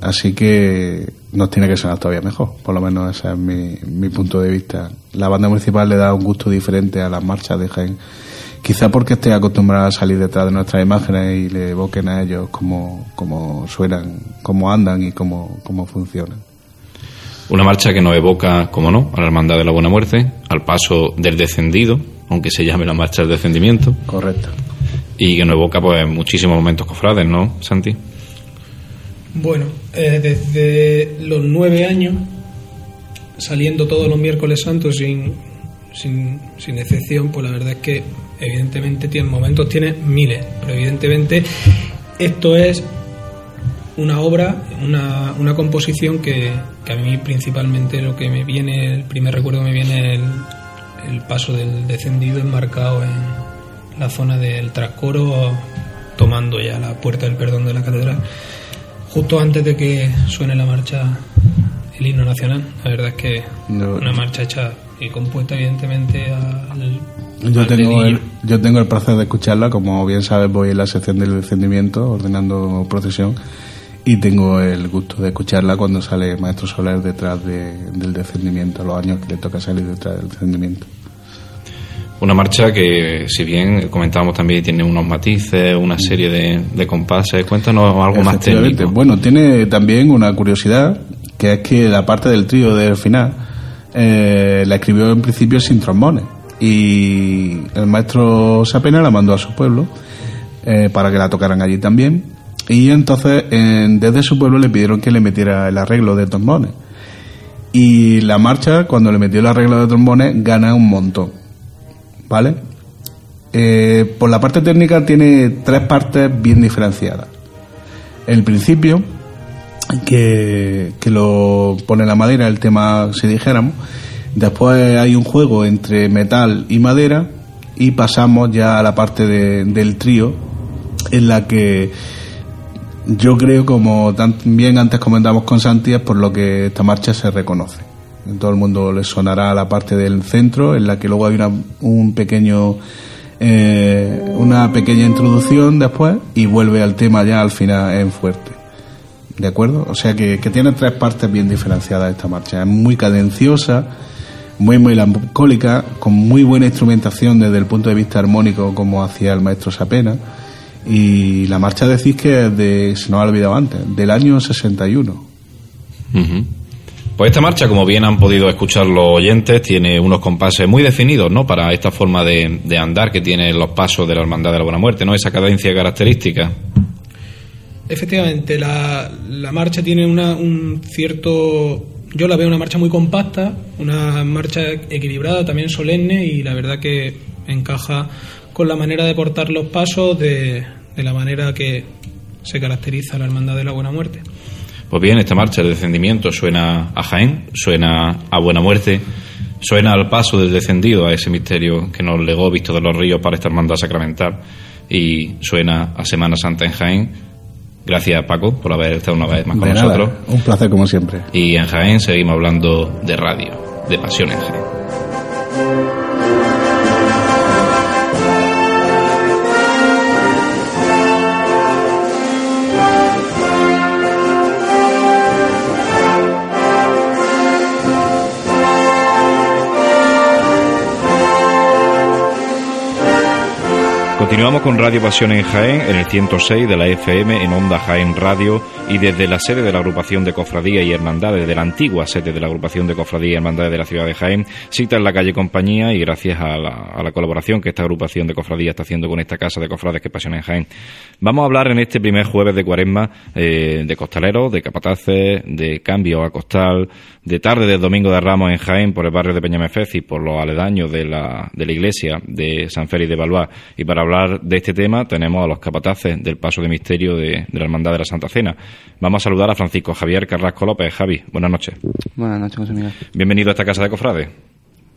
Así que nos tiene que sonar todavía mejor, por lo menos ese es mi, mi punto de vista. La banda municipal le da un gusto diferente a las marchas de Jaén quizá porque esté acostumbrada a salir detrás de nuestras imágenes y le evoquen a ellos cómo, cómo suenan, cómo andan y cómo, cómo funcionan. Una marcha que nos evoca, como no, a la Hermandad de la Buena Muerte, al paso del descendido, aunque se llame la marcha del descendimiento. Correcto. Y que nos evoca pues muchísimos momentos cofrades, ¿no, Santi? Bueno, eh, desde los nueve años, saliendo todos los miércoles santos sin, sin, sin excepción, pues la verdad es que evidentemente tiene momentos, tiene miles, pero evidentemente esto es una obra, una, una composición que, que, a mí principalmente lo que me viene, el primer recuerdo me viene el, el paso del descendido enmarcado en la zona del trascoro, tomando ya la puerta del perdón de la catedral, justo antes de que suene la marcha, el himno nacional. La verdad es que una marcha hecha y compuesta evidentemente al yo tengo, el, yo tengo el placer de escucharla, como bien sabes voy en la sección del descendimiento ordenando procesión y tengo el gusto de escucharla cuando sale Maestro Soler detrás del descendimiento, los años que le toca salir detrás del descendimiento. Una marcha que, si bien comentábamos también, tiene unos matices, una serie de, compases. Cuéntanos algo más técnico. Bueno, tiene también una curiosidad, que es que la parte del trío del final eh, la escribió en principio sin trombones. Y el maestro Sapena la mandó a su pueblo eh, para que la tocaran allí también y entonces desde su pueblo le pidieron que le metiera el arreglo de trombones. Y la marcha, cuando le metió el arreglo de trombones, gana un montón. ¿Vale? Eh, por la parte técnica tiene tres partes bien diferenciadas. El principio, que, que lo pone la madera, el tema, si dijéramos. Después hay un juego entre metal y madera. Y pasamos ya a la parte del trío, en la que yo creo, como también antes comentamos con Santi, es por lo que esta marcha se reconoce. En todo el mundo le sonará la parte del centro, en la que luego hay una, un pequeño, eh, una pequeña introducción después y vuelve al tema ya al final en fuerte. ¿De acuerdo? O sea que, que tiene tres partes bien diferenciadas esta marcha. Es muy cadenciosa, muy melancólica, con muy buena instrumentación desde el punto de vista armónico, como hacía el maestro Sapena y la marcha decís que es de, se nos ha olvidado antes, del año 61. Pues esta marcha, como bien han podido escuchar los oyentes, tiene unos compases muy definidos, ¿no? Para esta forma de, andar que tienen los pasos de la Hermandad de la Buena Muerte, ¿no? Esa cadencia característica. efectivamente, la, la marcha tiene una, un cierto... Yo la veo una marcha muy compacta, una marcha equilibrada, también solemne y la verdad que encaja con la manera de portar los pasos de, de la manera que se caracteriza la Hermandad de la Buena Muerte. Pues bien, esta marcha de descendimiento suena a Jaén, suena a Buena Muerte, suena al paso del descendido, a ese misterio que nos legó Visto de los Ríos para esta hermandad sacramental, y suena a Semana Santa en Jaén. Gracias, Paco, por haber estado una vez más con De nosotros. nada, un placer como siempre. Y en Jaén seguimos hablando de radio, de pasión en Jaén. Continuamos con Radio Pasión en Jaén, en el 106 de la FM, en Onda Jaén Radio, y desde la sede de la agrupación de cofradía y hermandades, de la antigua sede de la agrupación de cofradía y hermandades de la ciudad de Jaén, cita en la calle Compañía, y gracias a la, a la colaboración que esta agrupación de cofradía está haciendo con esta casa de cofrades que es Pasión en Jaén. Vamos a hablar en este primer jueves de cuaresma eh, de costaleros, de capataces, de cambio a costal, de tarde del domingo de Ramos en Jaén por el barrio de Peñamefez y por los aledaños de la, de la iglesia de San Félix de Valois. Y para hablar de este tema tenemos a los capataces del paso de misterio de, de la Hermandad de la Santa Cena. Vamos a saludar a Francisco Javier Carrasco López. Javi, buenas noches. Buenas noches, José Miguel. Bienvenido a esta casa de cofrades.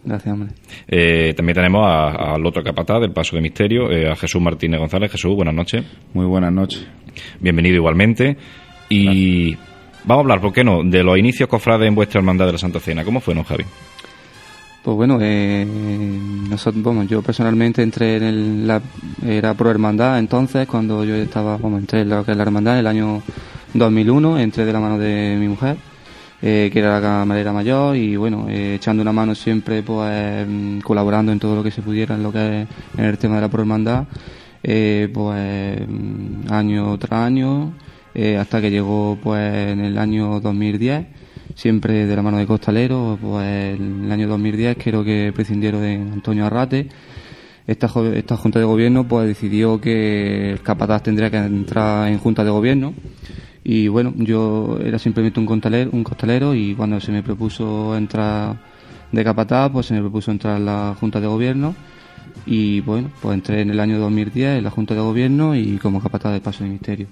Gracias, hombre. Eh, también tenemos a- al otro capataz del paso de misterio, eh, a Jesús Martínez González. Jesús, buenas noches. Muy buenas noches. Bienvenido igualmente. Y vamos a hablar, ¿por qué no?, de los inicios cofrades en vuestra hermandad de la Santa Cena. ¿Cómo fueron, Javi? Pues bueno, eh, nosotros, bueno, yo personalmente entré en el, la, era pro hermandad entonces, cuando yo estaba, bueno, entré en lo que es la hermandad en el año 2001, entré de la mano de mi mujer, eh, que era la camarera mayor, y bueno, eh, echando una mano siempre, pues mm, colaborando en todo lo que se pudiera en lo que es en el tema de la pro hermandad, eh, pues mm, año tras año, eh, hasta que llegó pues en el año 2010 siempre de la mano de Costalero, pues en el año 2010 creo que prescindieron de Antonio Arrate. Esta, esta Junta de Gobierno pues decidió que el capataz tendría que entrar en Junta de Gobierno y bueno, yo era simplemente un costalero, un costalero y cuando se me propuso entrar de capataz, pues se me propuso entrar en la Junta de Gobierno y bueno, pues entré en el año 2010 en la Junta de Gobierno y como capataz de Paso de Misterio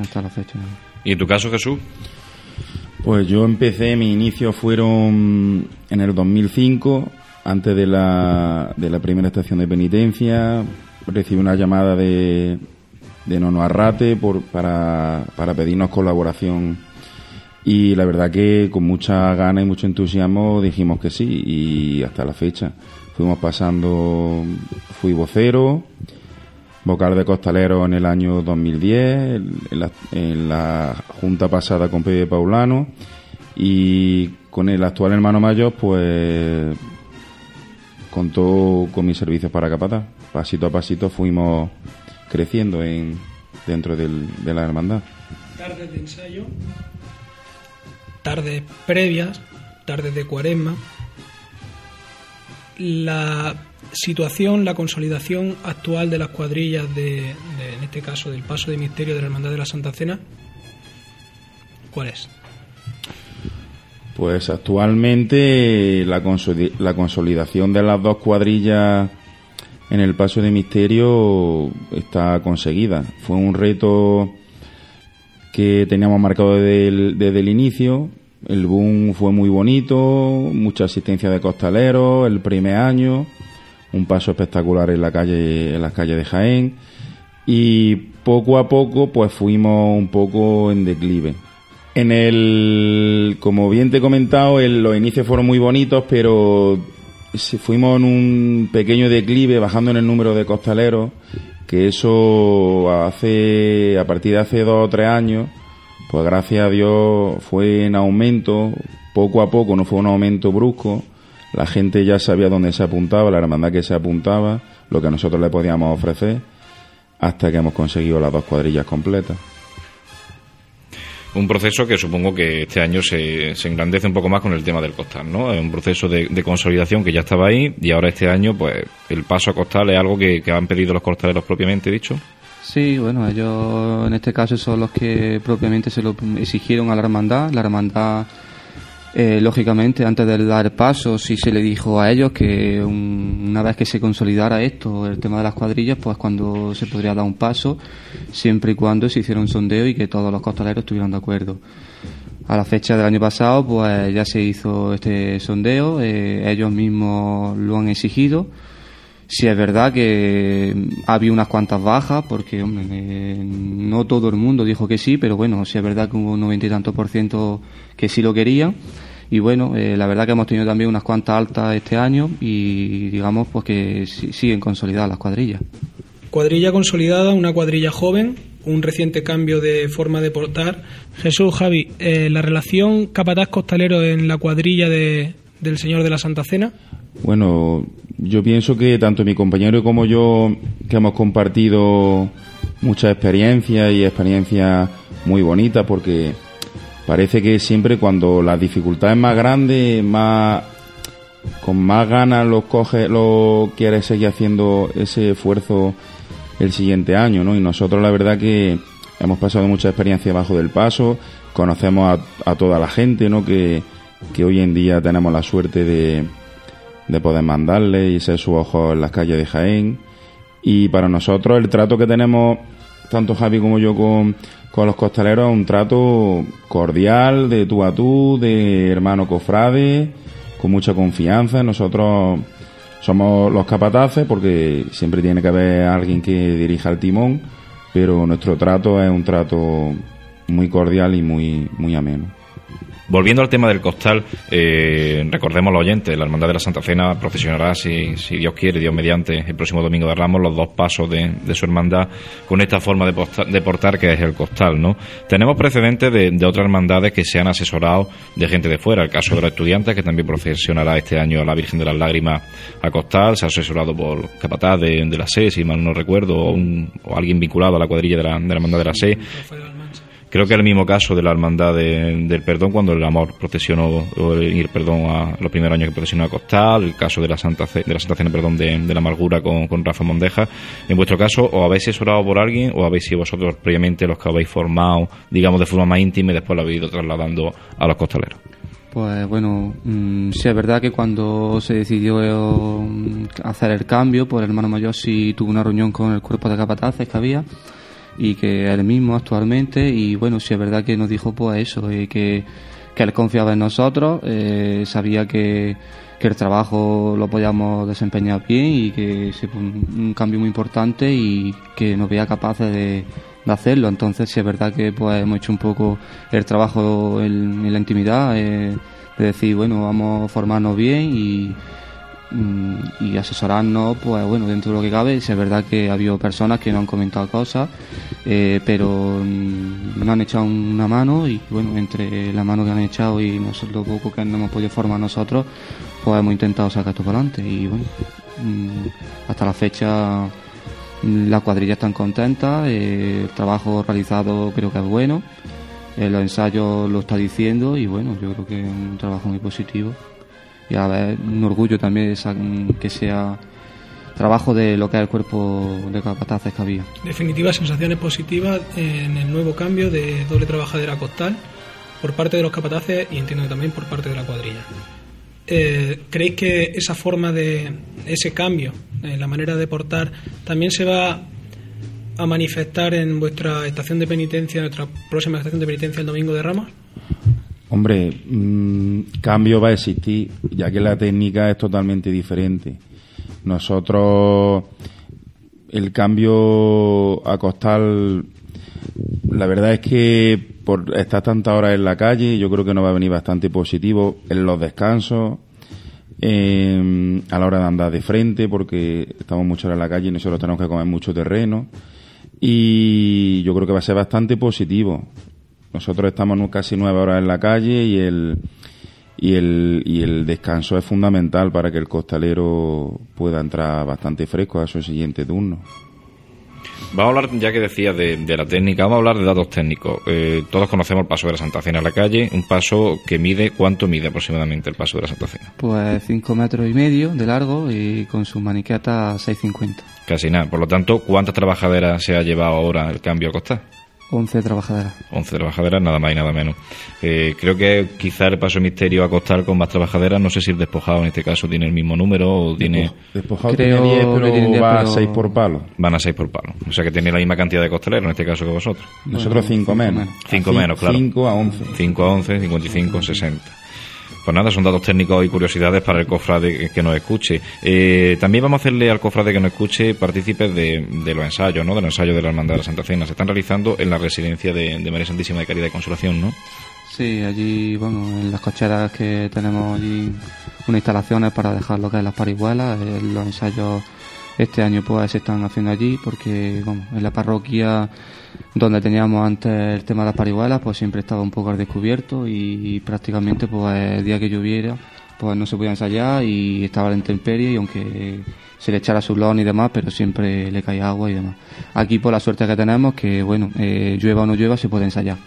hasta la fecha. ¿Y en tu caso, Jesús? Pues yo empecé, mis inicios fueron en el 2005, antes de la, de la primera estación de penitencia. Recibí una llamada de, de Nono Arrate por, para, para pedirnos colaboración. Y la verdad que con mucha gana y mucho entusiasmo dijimos que sí, y hasta la fecha. Fuimos pasando, fui vocero, vocal de costalero en el año 2010, en la, junta pasada con Pepe Paulano y con el actual hermano mayor pues contó con mis servicios para capataz. Pasito a pasito fuimos creciendo en, dentro de la hermandad. Tardes de ensayo, tardes previas, tardes de cuaresma. La situación, la consolidación actual de las cuadrillas de, de, en este caso, del paso de misterio de la Hermandad de la Santa Cena, ¿cuál es? Pues actualmente la, la consolidación de las dos cuadrillas en el paso de misterio está conseguida. Fue un reto que teníamos marcado desde el, desde el inicio. El boom fue muy bonito, mucha asistencia de costaleros el primer año, un paso espectacular en la calle, en las calles de Jaén y poco a poco pues fuimos un poco en declive. En el, como bien te he comentado, los inicios fueron muy bonitos, pero si fuimos en un pequeño declive, bajando en el número de costaleros, que eso hace, a partir de hace dos o tres años, pues gracias a Dios fue en aumento, poco a poco, no fue un aumento brusco, la gente ya sabía dónde se apuntaba, la hermandad que se apuntaba, lo que nosotros le podíamos ofrecer, hasta que hemos conseguido las dos cuadrillas completas. Un proceso que supongo que este año se, se engrandece un poco más con el tema del costal, ¿no? Es un proceso de, de consolidación que ya estaba ahí y ahora este año, pues, el paso a costal es algo que, que han pedido los costaleros propiamente dicho. Sí, bueno, ellos en este caso son los que propiamente se lo exigieron a la hermandad. La hermandad, eh, lógicamente, antes de dar paso, sí se le dijo a ellos que una vez que se consolidara esto, el tema de las cuadrillas, pues cuando se podría dar un paso, siempre y cuando se hiciera un sondeo y que todos los costaleros estuvieran de acuerdo. A la fecha del año pasado, pues ya se hizo este sondeo, eh, ellos mismos lo han exigido si es verdad que había unas cuantas bajas, porque hombre, eh, no todo el mundo dijo que sí, pero bueno, si es verdad que hubo un noventa y tanto por ciento que sí lo querían. Y bueno, eh, la verdad que hemos tenido también unas cuantas altas este año y digamos pues que siguen consolidadas las cuadrillas. Cuadrilla consolidada, una cuadrilla joven, un reciente cambio de forma de portar. Jesús, Javi, eh, la relación capataz costalero en la cuadrilla de, del Señor de la Santa Cena. Bueno, yo pienso que tanto mi compañero como yo, que hemos compartido muchas experiencias y experiencias muy bonitas, porque parece que siempre cuando la dificultad es más grande, más con más ganas los coge, lo quieres seguir haciendo ese esfuerzo el siguiente año, ¿no? Y nosotros la verdad que hemos pasado mucha experiencia bajo del paso, conocemos a, a toda la gente, ¿no? Que, que hoy en día tenemos la suerte de, de poder mandarle y ser su ojo en las calles de Jaén. Y para nosotros el trato que tenemos, tanto Javi como yo con, con los costaleros, es un trato cordial, de tú a tú, de hermano cofrade, con mucha confianza. Nosotros somos los capataces porque siempre tiene que haber alguien que dirija el timón, pero nuestro trato es un trato muy cordial y muy, muy ameno. Volviendo al tema del costal, eh, recordemos los oyentes, la Hermandad de la Santa Cena procesionará, si, Dios quiere, Dios mediante, el próximo domingo de Ramos, los dos pasos de, su hermandad con esta forma de, portar que es el costal, ¿no? Tenemos precedentes de, otras hermandades que se han asesorado de gente de fuera, el caso de los estudiantes, que también procesionará este año a la Virgen de las Lágrimas a costal, se ha asesorado por Capataz de, la SE, si mal no recuerdo, o, o alguien vinculado a la cuadrilla de la, de la Hermandad de la SE. Creo que es el mismo caso de la hermandad del perdón cuando el amor procesionó o el, perdón a los primeros años que procesionó a Costal, el caso de la Santa de la Santa Cena perdón de, la amargura con, Rafa Mondeja. En vuestro caso, o habéis asesorado por alguien o habéis sido vosotros previamente los que habéis formado, digamos, de forma más íntima y después lo habéis ido trasladando a los costaleros. Pues bueno, mm, sí es verdad que cuando se decidió mm, hacer el cambio, pues el hermano mayor sí tuvo una reunión con el cuerpo de capataces que había y que él mismo actualmente y bueno, si es verdad que nos dijo pues eso, eh, que, que él confiaba en nosotros, eh, sabía que, que el trabajo lo podíamos desempeñar bien y que fue un, cambio muy importante y que nos veía capaces de, hacerlo. Entonces, si es verdad que pues hemos hecho un poco el trabajo en, la intimidad, eh, de decir, bueno, vamos a formarnos bien y y asesorarnos, pues bueno, dentro de lo que cabe, es verdad que ha habido personas que no han comentado cosas, eh, pero mm, nos han echado una mano y bueno, entre la mano que han echado y nosotros lo poco que no hemos podido formar nosotros, pues hemos intentado sacar esto para adelante y bueno, mm, hasta la fecha las cuadrillas están contentas, eh, el trabajo realizado creo que es bueno, eh, los ensayos lo está diciendo y bueno, yo creo que es un trabajo muy positivo y a ver, un orgullo también que sea trabajo de lo que es el cuerpo de capataces que había. Definitivas sensaciones positivas en el nuevo cambio de doble trabajadera costal por parte de los capataces y entiendo que también por parte de la cuadrilla. Eh, ¿Creéis que esa forma de ese cambio, en la manera de portar, también se va a manifestar en vuestra estación de penitencia, nuestra próxima estación de penitencia el domingo de Ramos? Hombre, mmm, cambio va a existir, ya que la técnica es totalmente diferente. Nosotros, el cambio a costal, la verdad es que por estar tantas horas en la calle, yo creo que nos va a venir bastante positivo en los descansos, a la hora de andar de frente, porque estamos mucho en la calle y nosotros tenemos que comer mucho terreno. Y yo creo que va a ser bastante positivo. Nosotros estamos casi nueve horas en la calle y el, y el, y el descanso es fundamental para que el costalero pueda entrar bastante fresco a su siguiente turno. Vamos a hablar, ya que decía de, la técnica, vamos a hablar de datos técnicos. Eh, todos conocemos el paso de la Santa Cena a la calle, un paso que mide, ¿cuánto mide aproximadamente el paso de la Santa Cena? Pues 5 metros y medio de largo y con su maniqueta 6,50. Casi nada. Por lo tanto, ¿cuántas trabajaderas se ha llevado ahora el cambio a costar? 11 trabajaderas. 11 trabajaderas, nada más y nada menos. Eh, creo que quizá el paso misterio a costar con más trabajaderas, no sé si el despojado en este caso tiene el mismo número o tiene... Despojado tiene 10, pero va a 6 por palo. Van a 6 por palo. O sea que tiene la misma cantidad de costaleros en este caso que vosotros. Nosotros 5 menos. 5 menos, claro. 5 a 11. 5 a 11, 55, 60. Pues nada, son datos técnicos y curiosidades para el cofrade que nos escuche. Eh, también vamos a hacerle al cofrade que nos escuche partícipes de, los ensayos, ¿no? De los ensayos de la Hermandad de la Santa Cena. Se están realizando en la residencia de, María Santísima de Caridad y Consolación, ¿no? Sí, allí, bueno, en las cocheras que tenemos allí unas instalaciones para dejar lo que es las parihuelas. Eh, los ensayos este año pues se están haciendo allí porque, bueno, en la parroquia donde teníamos antes el tema de las parihuelas, pues siempre estaba un poco al descubierto y, prácticamente pues el día que lloviera pues no se podía ensayar y estaba la intemperie y aunque se le echara su lón y demás, pero siempre le caía agua y demás. Aquí por la suerte que tenemos que bueno, eh, llueva o no llueva se puede ensayar.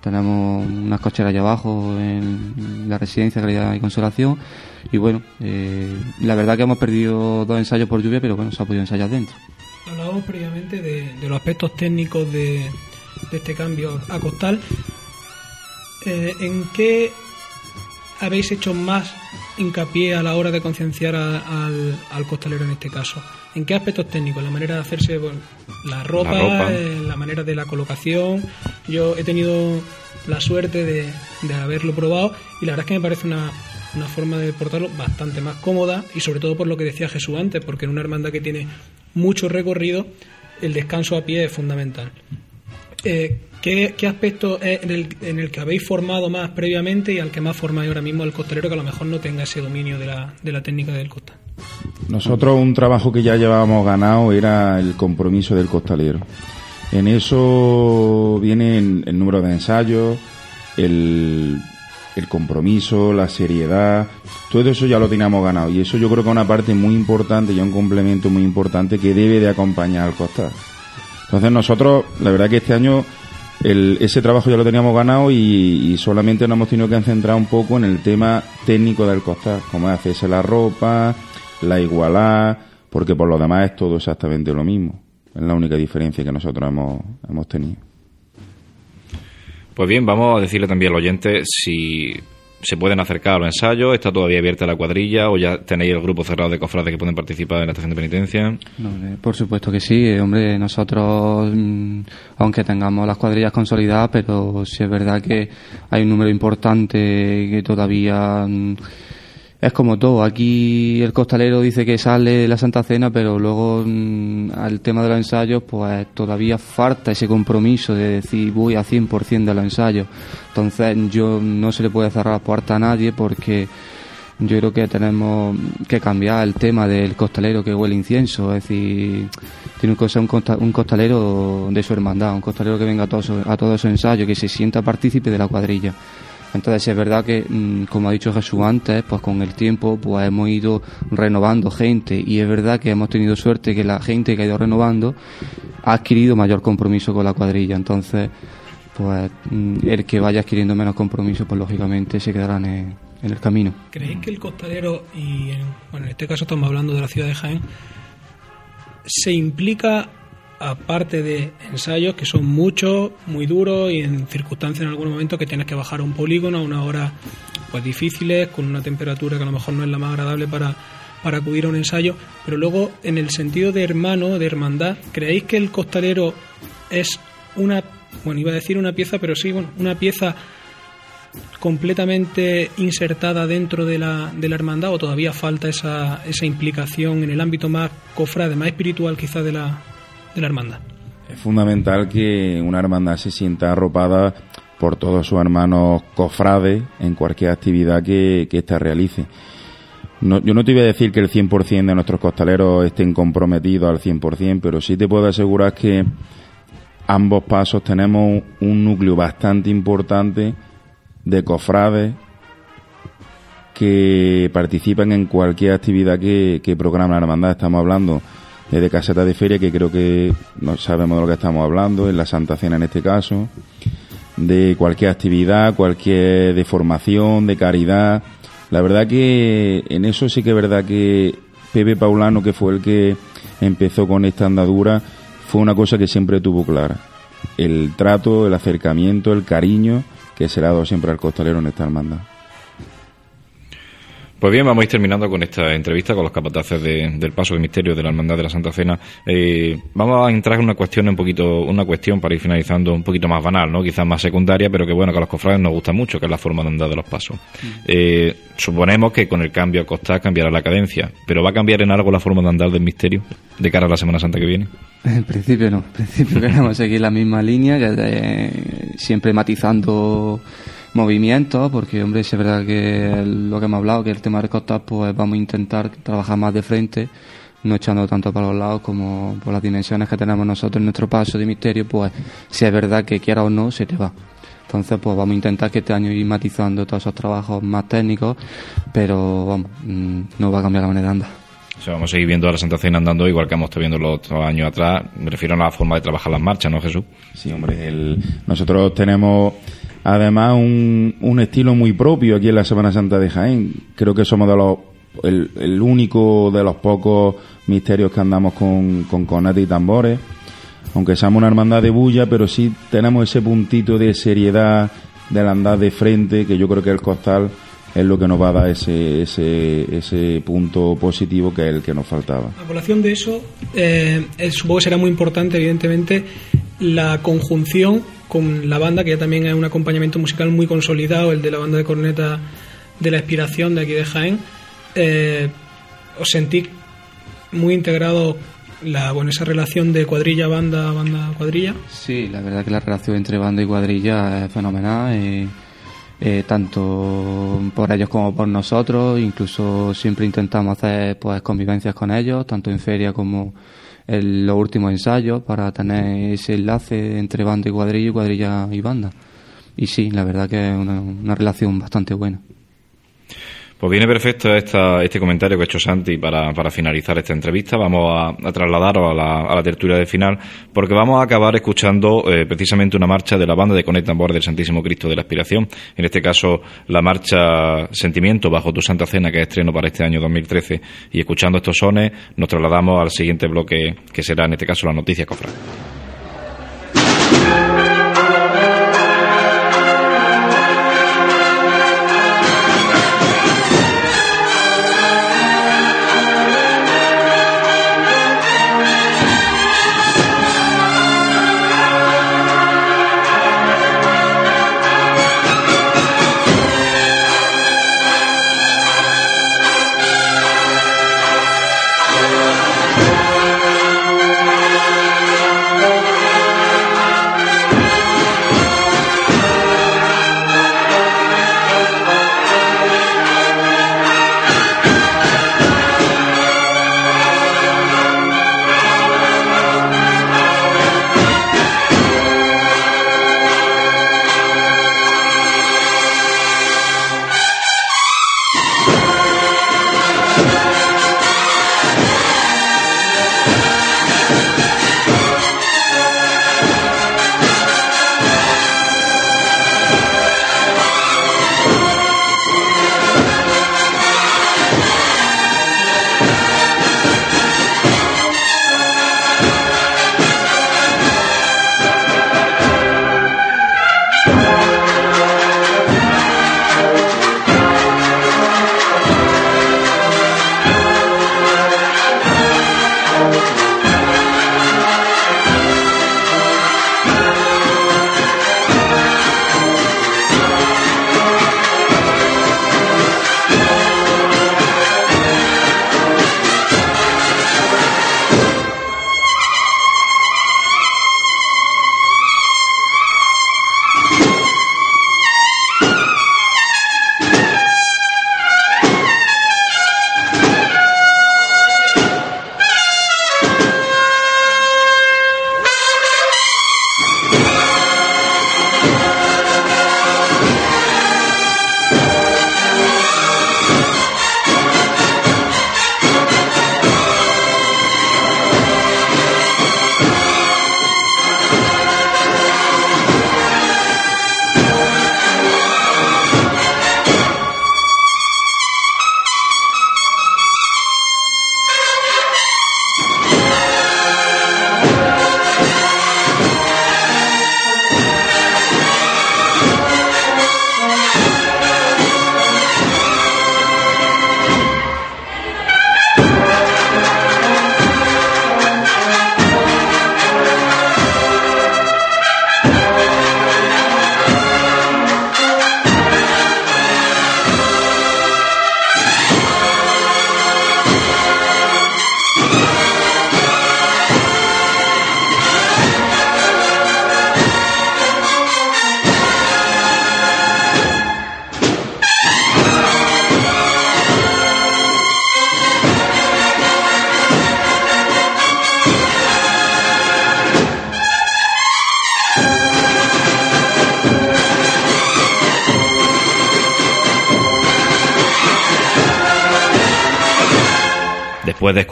Tenemos unas cocheras allá abajo en la residencia de calidad y consolación y bueno, eh, la verdad que hemos perdido dos ensayos por lluvia, pero bueno, se ha podido ensayar dentro. Hablábamos previamente de, los aspectos técnicos de, este cambio a costal. Eh, ¿En qué habéis hecho más hincapié a la hora de concienciar al, costalero en este caso? ¿En qué aspectos técnicos? La manera de hacerse la, ropa, eh, la, manera de la colocación. Yo he tenido la suerte de, de haberlo probado y la verdad es que me parece una, una forma de portarlo bastante más cómoda y sobre todo por lo que decía Jesús antes, porque en una hermandad que tiene mucho recorrido, el descanso a pie es fundamental. Eh, ¿qué, aspecto es en el, que habéis formado más previamente y al que más formáis ahora mismo el costalero que a lo mejor no tenga ese dominio de la, de la técnica del costa? Nosotros un trabajo que ya llevábamos ganado era el compromiso del costalero. En eso viene el número de ensayos, el el compromiso, la seriedad, todo eso ya lo teníamos ganado y eso yo creo que es una parte muy importante y un complemento muy importante que debe de acompañar al costar. Entonces nosotros, la verdad que este año ese trabajo ya lo teníamos ganado y, solamente nos hemos tenido que centrar un poco en el tema técnico del costar, como es hacerse la ropa, la igualdad, porque por lo demás es todo exactamente lo mismo. Es la única diferencia que nosotros hemos, hemos tenido. Pues bien, vamos a decirle también al oyente si se pueden acercar a los ensayos, está todavía abierta la cuadrilla o ya tenéis el grupo cerrado de cofrades que pueden participar en la estación de penitencia. por supuesto que sí, eh, hombre, nosotros, mm, aunque tengamos las cuadrillas consolidadas, pero sí es verdad que hay un número importante que todavía mm, es como todo. Aquí el costalero dice que sale la Santa Cena, pero luego mm, al tema de los ensayos, pues todavía falta ese compromiso de decir voy a 100% de los ensayos. Entonces yo no se le puede cerrar la puerta a nadie porque yo creo que tenemos que cambiar el tema del costalero que huele incienso. Es decir, tiene que ser un, costalero de su hermandad, un costalero que venga a todos, a todos esos ensayos, que se sienta partícipe de la cuadrilla. Entonces es verdad que, mm, como ha dicho Jesús antes, pues con el tiempo pues hemos ido renovando gente y es verdad que hemos tenido suerte que la gente que ha ido renovando ha adquirido mayor compromiso con la cuadrilla. Entonces, pues mm, el que vaya adquiriendo menos compromiso, pues lógicamente se quedará en el, camino. ¿Creéis que el costalero, y en, bueno, en este caso estamos hablando de la ciudad de Jaén, se implica aparte de ensayos que son muchos, muy duros y en circunstancias en algún momento que tienes que bajar a un polígono a una hora pues difíciles, con una temperatura que a lo mejor no es la más agradable para, para acudir a un ensayo, pero luego en el sentido de hermano, de hermandad, ¿creéis que el costalero es una, bueno, iba a decir una pieza, pero sí, bueno, una pieza completamente insertada dentro de la, de la hermandad o todavía falta esa, esa implicación en el ámbito más cofrade, más espiritual quizá de la, de la hermandad. Es fundamental que una hermandad se sienta arropada por todos sus hermanos cofrades en cualquier actividad que, ésta realice. yo no te iba a decir que el 100% de nuestros costaleros estén comprometidos al 100%, pero sí te puedo asegurar que ambos pasos tenemos un núcleo bastante importante de cofrades que participan en cualquier actividad que, que programa la hermandad. Estamos hablando de caseta de feria, que creo que no sabemos de lo que estamos hablando, en la Santa Cena en este caso, de cualquier actividad, cualquier de formación, de caridad. La verdad que en eso sí que es verdad que Pepe Paulano, que fue el que empezó con esta andadura, fue una cosa que siempre tuvo clara. El trato, el acercamiento, el cariño que se le ha dado siempre al costalero en esta hermandad. Pues bien, vamos a ir terminando con esta entrevista con los capataces del Paso de Misterio de la Hermandad de la Santa Cena. Eh, vamos a entrar en una cuestión un poquito, una cuestión para ir finalizando un poquito más banal, ¿no? Quizás más secundaria, pero que bueno, que a los cofrades nos gusta mucho, que es la forma de andar de los pasos. Mm. Eh, suponemos que con el cambio a costar cambiará la cadencia, pero ¿va a cambiar en algo la forma de andar del misterio de cara a la Semana Santa que viene? En principio no, en principio queremos seguir la misma línea, que siempre matizando movimientos, porque hombre, es verdad que lo que hemos hablado, que el tema de costas, pues vamos a intentar trabajar más de frente, no echando tanto para los lados como por las dimensiones que tenemos nosotros en nuestro paso de misterio, pues si es verdad que quiera o no, se te va. Entonces, pues vamos a intentar que este año ir matizando todos esos trabajos más técnicos, pero vamos, mm, no va a cambiar la manera de andar. O sea, vamos a seguir viendo a la Santa Cena andando igual que hemos estado viendo los otros años atrás. Me refiero a la forma de trabajar las marchas, ¿no, Jesús? Sí, hombre. El... Nosotros tenemos además un, un estilo muy propio aquí en la Semana Santa de Jaén. Creo que somos de los el, único de los pocos misterios que andamos con, con y tambores. Aunque seamos una hermandad de bulla, pero sí tenemos ese puntito de seriedad del andar de frente, que yo creo que el costal es lo que nos va a dar ese, ese, ese punto positivo que es el que nos faltaba. A colación de eso, eh, supongo que será muy importante, evidentemente, la conjunción con la banda, que ya también es un acompañamiento musical muy consolidado, el de la banda de corneta de la Inspiración de aquí de Jaén. Eh, os sentí muy integrado la, bueno, esa relación de cuadrilla, banda, banda, cuadrilla. Sí, la verdad que la relación entre banda y cuadrilla es fenomenal. Eh, tanto por ellos como por nosotros, incluso siempre intentamos hacer pues convivencias con ellos, tanto en feria como el, los últimos ensayos para tener ese enlace entre banda y cuadrilla y cuadrilla y banda. Y sí, la verdad que es una relación bastante buena. Pues viene perfecto esta, este comentario que ha hecho Santi para, para finalizar esta entrevista. Vamos a, trasladaros a la, a la, tertulia de final, porque vamos a acabar escuchando eh, precisamente una marcha de la banda de Conecta Tambor del Santísimo Cristo de la Aspiración. En este caso, la marcha Sentimiento bajo tu Santa Cena, que es estreno para este año 2013. Y escuchando estos sones, nos trasladamos al siguiente bloque, que será en este caso la noticia cofrade.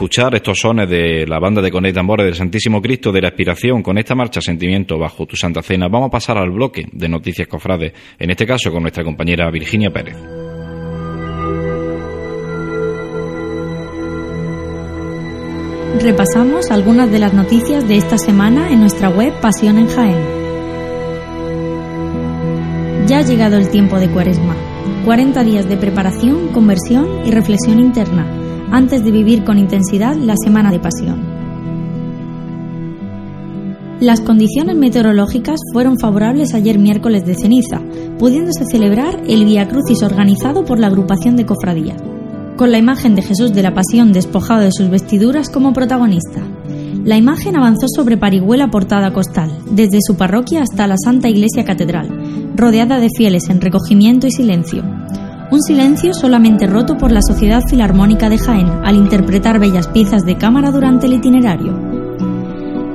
Escuchar estos sones de la banda de Conect Tambores del Santísimo Cristo de la Aspiración con esta marcha Sentimiento bajo tu Santa Cena, vamos a pasar al bloque de Noticias Cofrades, en este caso con nuestra compañera Virginia Pérez. Repasamos algunas de las noticias de esta semana en nuestra web Pasión en Jaén. Ya ha llegado el tiempo de Cuaresma, 40 días de preparación, conversión y reflexión interna, antes de vivir con intensidad la Semana de Pasión. Las condiciones meteorológicas fueron favorables ayer miércoles de ceniza, pudiéndose celebrar el Via Crucis organizado por la agrupación de cofradías con la imagen de Jesús de la Pasión despojado de sus vestiduras como protagonista. La imagen avanzó sobre Parihuela Portada Costal, desde su parroquia hasta la Santa Iglesia Catedral, rodeada de fieles en recogimiento y silencio. Un silencio solamente roto por la Sociedad Filarmónica de Jaén al interpretar bellas piezas de cámara durante el itinerario.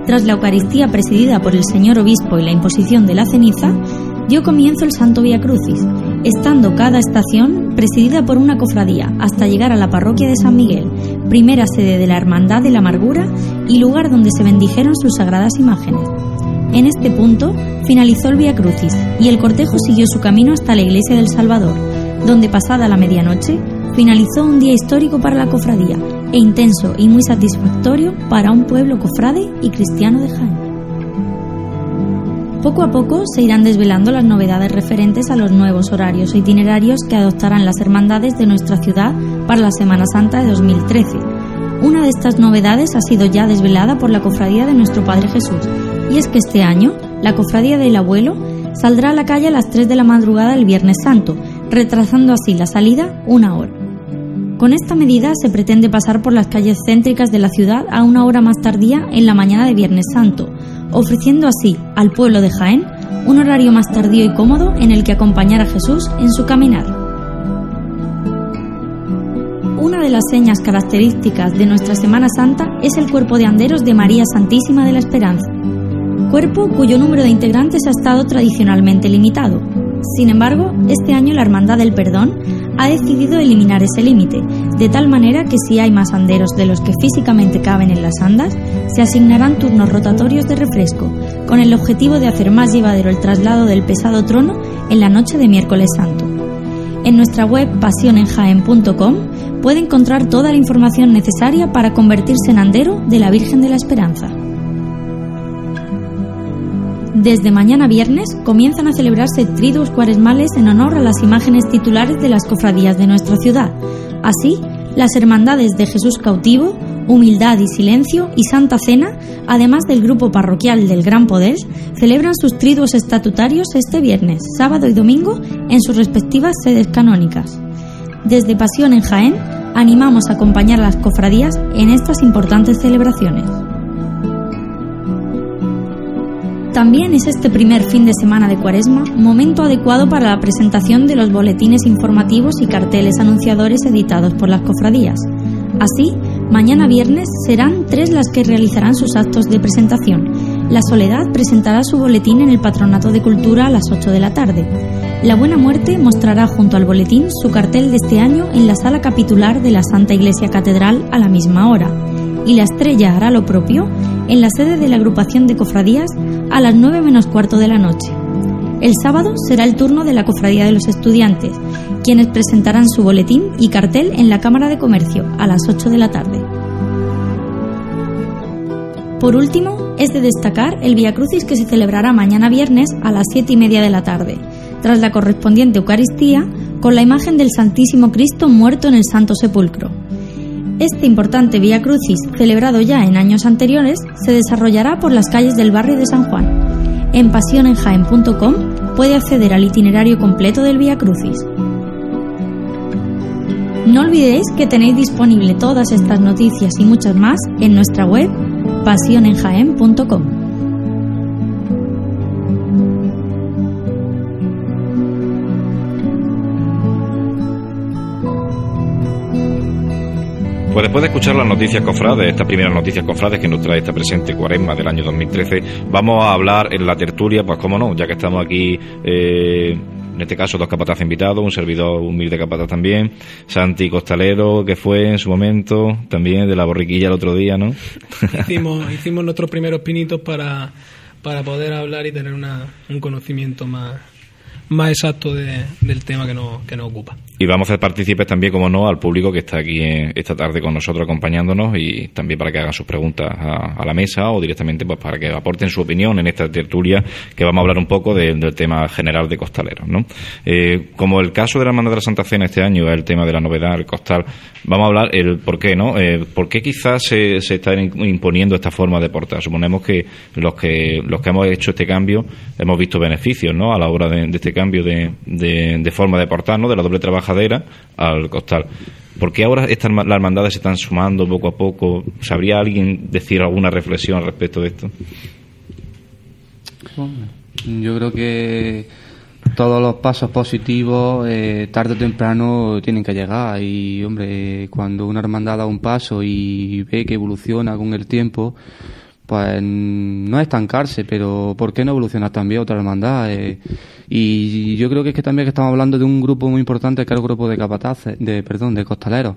Tras la Eucaristía presidida por el señor obispo y la imposición de la ceniza, dio comienzo el Santo Via Crucis, estando cada estación presidida por una cofradía hasta llegar a la parroquia de San Miguel, primera sede de la Hermandad de la Amargura y lugar donde se bendijeron sus sagradas imágenes. En este punto finalizó el Via Crucis y el cortejo siguió su camino hasta la iglesia del Salvador, donde pasada la medianoche finalizó un día histórico para la cofradía e intenso y muy satisfactorio para un pueblo cofrade y cristiano de Jaén. Poco a poco se irán desvelando las novedades referentes a los nuevos horarios e itinerarios que adoptarán las hermandades de nuestra ciudad para la Semana Santa de 2013. Una de estas novedades ha sido ya desvelada por la Cofradía de Nuestro Padre Jesús, y es que este año la Cofradía del Abuelo saldrá a la calle a las 3 de la madrugada del Viernes Santo, retrasando así la salida una hora. Con esta medida se pretende pasar por las calles céntricas de la ciudad a una hora más tardía en la mañana de Viernes Santo, ofreciendo así al pueblo de Jaén un horario más tardío y cómodo en el que acompañar a Jesús en su caminar. Una de las señas características de nuestra Semana Santa es el cuerpo de anderos de María Santísima de la Esperanza, cuerpo cuyo número de integrantes ha estado tradicionalmente limitado. Sin embargo, este año la Hermandad del Perdón ha decidido eliminar ese límite, de tal manera que si hay más anderos de los que físicamente caben en las andas, se asignarán turnos rotatorios de refresco, con el objetivo de hacer más llevadero el traslado del pesado trono en la noche de miércoles santo. En nuestra web pasionenjaen.com puede encontrar toda la información necesaria para convertirse en andero de la Virgen de la Esperanza. Desde mañana viernes comienzan a celebrarse triduos cuaresmales en honor a las imágenes titulares de las cofradías de nuestra ciudad. Así, las hermandades de Jesús cautivo, Humildad y Silencio y Santa Cena, además del grupo parroquial del Gran Poder, celebran sus triduos estatutarios este viernes, sábado y domingo en sus respectivas sedes canónicas. Desde Pasión en Jaén, animamos a acompañar a las cofradías en estas importantes celebraciones. También es este primer fin de semana de Cuaresma momento adecuado para la presentación de los boletines informativos y carteles anunciadores editados por las cofradías. Así, mañana viernes serán tres las que realizarán sus actos de presentación. La Soledad presentará su boletín en el Patronato de Cultura a las 8 de la tarde. La Buena Muerte mostrará junto al boletín su cartel de este año en la sala capitular de la Santa Iglesia Catedral a la misma hora. Y la Estrella hará lo propio en la sede de la agrupación de cofradías a las 9 menos cuarto de la noche. El sábado será el turno de la Cofradía de los Estudiantes, quienes presentarán su boletín y cartel en la Cámara de Comercio a las 8 de la tarde. Por último, es de destacar el Via Crucis que se celebrará mañana viernes a las 7 y media de la tarde, tras la correspondiente Eucaristía, con la imagen del Santísimo Cristo muerto en el Santo Sepulcro. Este importante Vía Crucis, celebrado ya en años anteriores, se desarrollará por las calles del barrio de San Juan. En pasionenjaen.com puede acceder al itinerario completo del Vía Crucis. No olvidéis que tenéis disponible todas estas noticias y muchas más en nuestra web pasionenjaen.com. Pues después de escuchar las noticias cofrades, estas primeras noticias cofrades que nos trae esta presente cuaresma del año 2013, vamos a hablar en la tertulia, pues cómo no, ya que estamos aquí eh, en este caso dos capatazes invitados, un servidor humilde capataz también, Santi Costalero, que fue en su momento, también de la borriquilla el otro día, ¿no? hicimos, hicimos nuestros primeros pinitos para, para poder hablar y tener una, un conocimiento más, más exacto del tema que nos, que nos ocupa. Y vamos a hacer partícipes también, como no, al público que está aquí esta tarde con nosotros acompañándonos y también para que hagan sus preguntas a, la mesa o directamente pues para que aporten su opinión en esta tertulia que vamos a hablar un poco del tema general de costaleros. ¿no? Eh, como el caso de la Hermandad de la Santa Cena este año es el tema de la novedad, el costal, vamos a hablar el por qué, ¿no? Eh, ¿Por qué quizás se, se está imponiendo esta forma de portar? Suponemos que los que los que hemos hecho este cambio hemos visto beneficios ¿no? a la hora de, este cambio de, de, forma de portar, ¿no? de la doble trabajo al costal. ¿Por qué ahora estas, las hermandades se están sumando poco a poco? ¿Sabría alguien decir alguna reflexión al respecto de esto? Yo creo que todos los pasos positivos eh, tarde o temprano tienen que llegar y hombre cuando una hermandad da un paso y ve que evoluciona con el tiempo pues no estancarse pero ¿por qué no evolucionar también otra hermandad? Eh, y yo creo que es que también que estamos hablando de un grupo muy importante que es el grupo de capataces, de, perdón, de costaleros.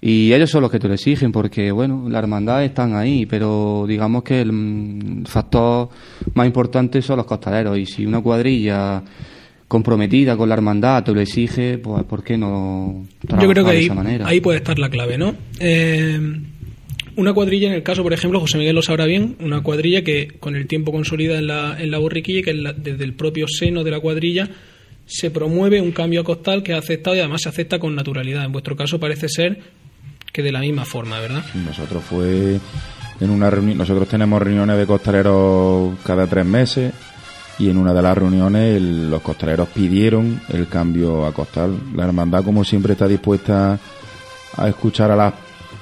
Y ellos son los que te lo exigen porque, bueno, las hermandades están ahí, pero digamos que el mm, factor más importante son los costaleros. Y si una cuadrilla comprometida con la hermandad te lo exige, pues ¿por qué no Yo creo que ahí, ahí puede estar la clave, ¿no? Eh, una cuadrilla, en el caso, por ejemplo, José Miguel lo sabrá bien, una cuadrilla que con el tiempo consolida en la, en la borriquilla y que desde el propio seno de la cuadrilla se promueve un cambio a costal que ha aceptado y además se acepta con naturalidad. En vuestro caso parece ser que de la misma forma, ¿verdad? nosotros fue en una reunión, nosotros tenemos reuniones de costaleros cada tres meses y en una de las reuniones los costaleros pidieron el cambio a costal. La hermandad, como siempre, está dispuesta a escuchar a las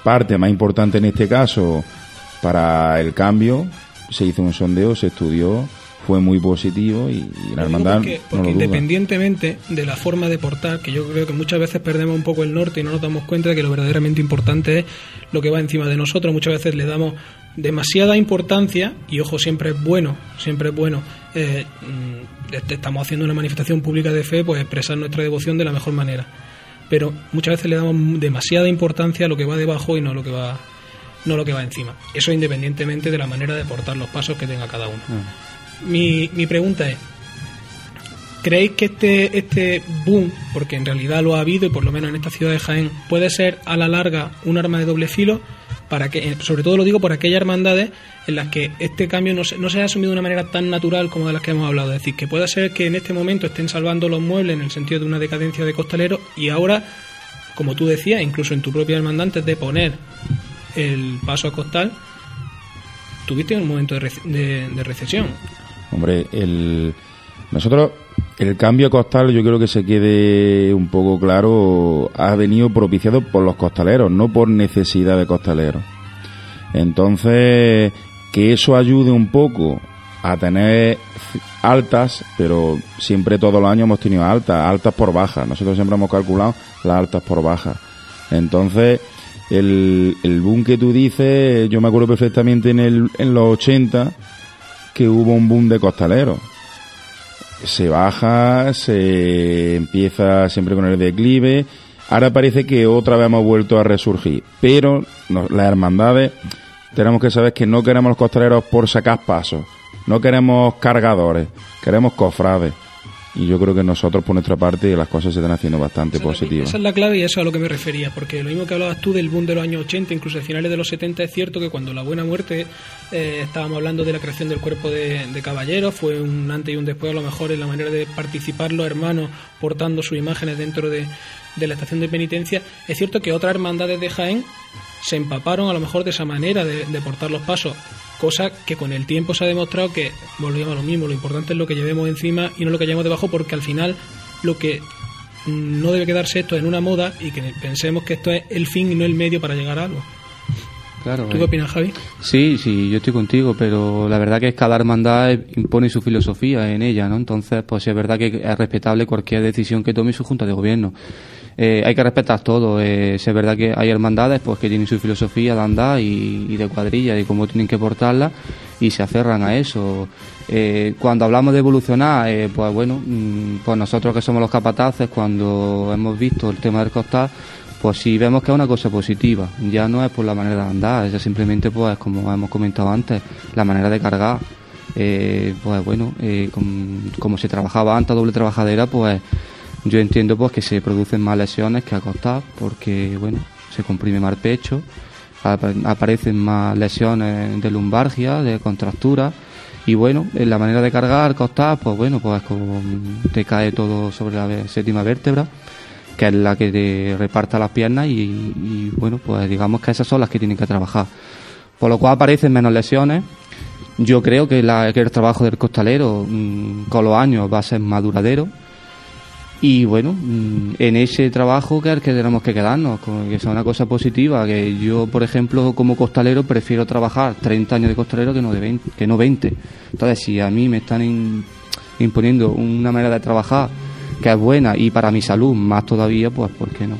parte más importante en este caso para el cambio, se hizo un sondeo, se estudió, fue muy positivo y, la hermandad porque, independientemente de la forma de portar, que yo creo que muchas veces perdemos un poco el norte y no nos damos cuenta de que lo verdaderamente importante es lo que va encima de nosotros, muchas veces le damos demasiada importancia y ojo siempre es bueno, siempre es bueno. Eh, mm, estamos haciendo una manifestación pública de fe, pues expresar nuestra devoción de la mejor manera pero muchas veces le damos demasiada importancia a lo que va debajo y no a lo que va no lo que va encima. Eso independientemente de la manera de portar los pasos que tenga cada uno. Ah. Mi, mi pregunta es, ¿creéis que este, este boom, porque en realidad lo ha habido y por lo menos en esta ciudad de Jaén, puede ser a la larga un arma de doble filo? para que, eh, sobre todo lo digo por aquellas hermandades en las que este cambio no se, no se ha asumido de una manera tan natural como de las que hemos hablado. Es decir, que pueda ser que en este momento estén salvando los muebles en el sentido de una decadencia de costalero y ahora, como tú decías, incluso en tu propia hermandad, antes de poner el paso a costal, tuviste un momento de, de recesión. Hombre, el, nosotros el cambio costal, yo creo que se quede un poco claro, ha venido propiciado por los costaleros, no por necesidad de costaleros. Entonces, que eso ayude un poco a tener altas, pero siempre todos los años hemos tenido altas, altas por bajas. Nosotros siempre hemos calculado las altas por bajas. Entonces, el, el boom que tú dices, yo me acuerdo perfectamente en, el, en los 80 que hubo un boom de costaleros se baja, se empieza siempre con el declive. Ahora parece que otra vez hemos vuelto a resurgir. Pero las hermandades tenemos que saber que no queremos los costaleros por sacar pasos. No queremos cargadores, queremos cofrades. Y yo creo que nosotros, por nuestra parte, las cosas se están haciendo bastante positivas. Esa es la clave y eso es a lo que me refería, porque lo mismo que hablabas tú del boom de los años 80, incluso a finales de los 70, es cierto que cuando la Buena Muerte eh, estábamos hablando de la creación del cuerpo de, caballeros, fue un antes y un después, a lo mejor en la manera de participar los hermanos portando sus imágenes dentro de, de la estación de penitencia. Es cierto que otras hermandades de Jaén se empaparon a lo mejor de esa manera de, de portar los pasos cosa que con el tiempo se ha demostrado que volvemos a lo mismo, lo importante es lo que llevemos encima y no lo que llevemos debajo porque al final lo que no debe quedarse esto en una moda y que pensemos que esto es el fin y no el medio para llegar a algo. Claro, ¿Tú eh. qué opinas, Javi? Sí, sí, yo estoy contigo, pero la verdad que es cada hermandad impone su filosofía en ella, ¿no? Entonces, pues es verdad que es respetable cualquier decisión que tome su junta de gobierno. Eh, hay que respetar todo. Eh, es verdad que hay hermandades pues que tienen su filosofía de andar y, de cuadrilla y cómo tienen que portarla y se aferran a eso. Eh, cuando hablamos de evolucionar, eh, pues bueno, mm, pues nosotros que somos los capataces, cuando hemos visto el tema del costal, pues sí vemos que es una cosa positiva. Ya no es por la manera de andar, es simplemente, pues como hemos comentado antes, la manera de cargar. Eh, pues bueno, com- como se trabajaba antes, doble trabajadera, pues yo entiendo pues que se producen más lesiones que acostar, porque bueno, se comprime más el pecho, apa- aparecen más lesiones de lumbargia, de contractura, y bueno, en la manera de cargar, acostar, pues bueno, pues como te cae todo sobre la séptima vértebra, que es la que te reparta las piernas, y, bueno, pues digamos que esas son las que tienen que trabajar. Por lo cual aparecen menos lesiones. Yo creo que el trabajo del costalero mm, con los años va a ser más duradero. Y bueno, mm, en ese trabajo que es que tenemos que quedarnos, que sea una cosa positiva, que yo, por ejemplo, como costalero prefiero trabajar 30 años de costalero que no, de 20, que no 20. Entonces, si a mí me están imponiendo una manera de trabajar que es buena y para mi salud más todavía, pues ¿por qué no?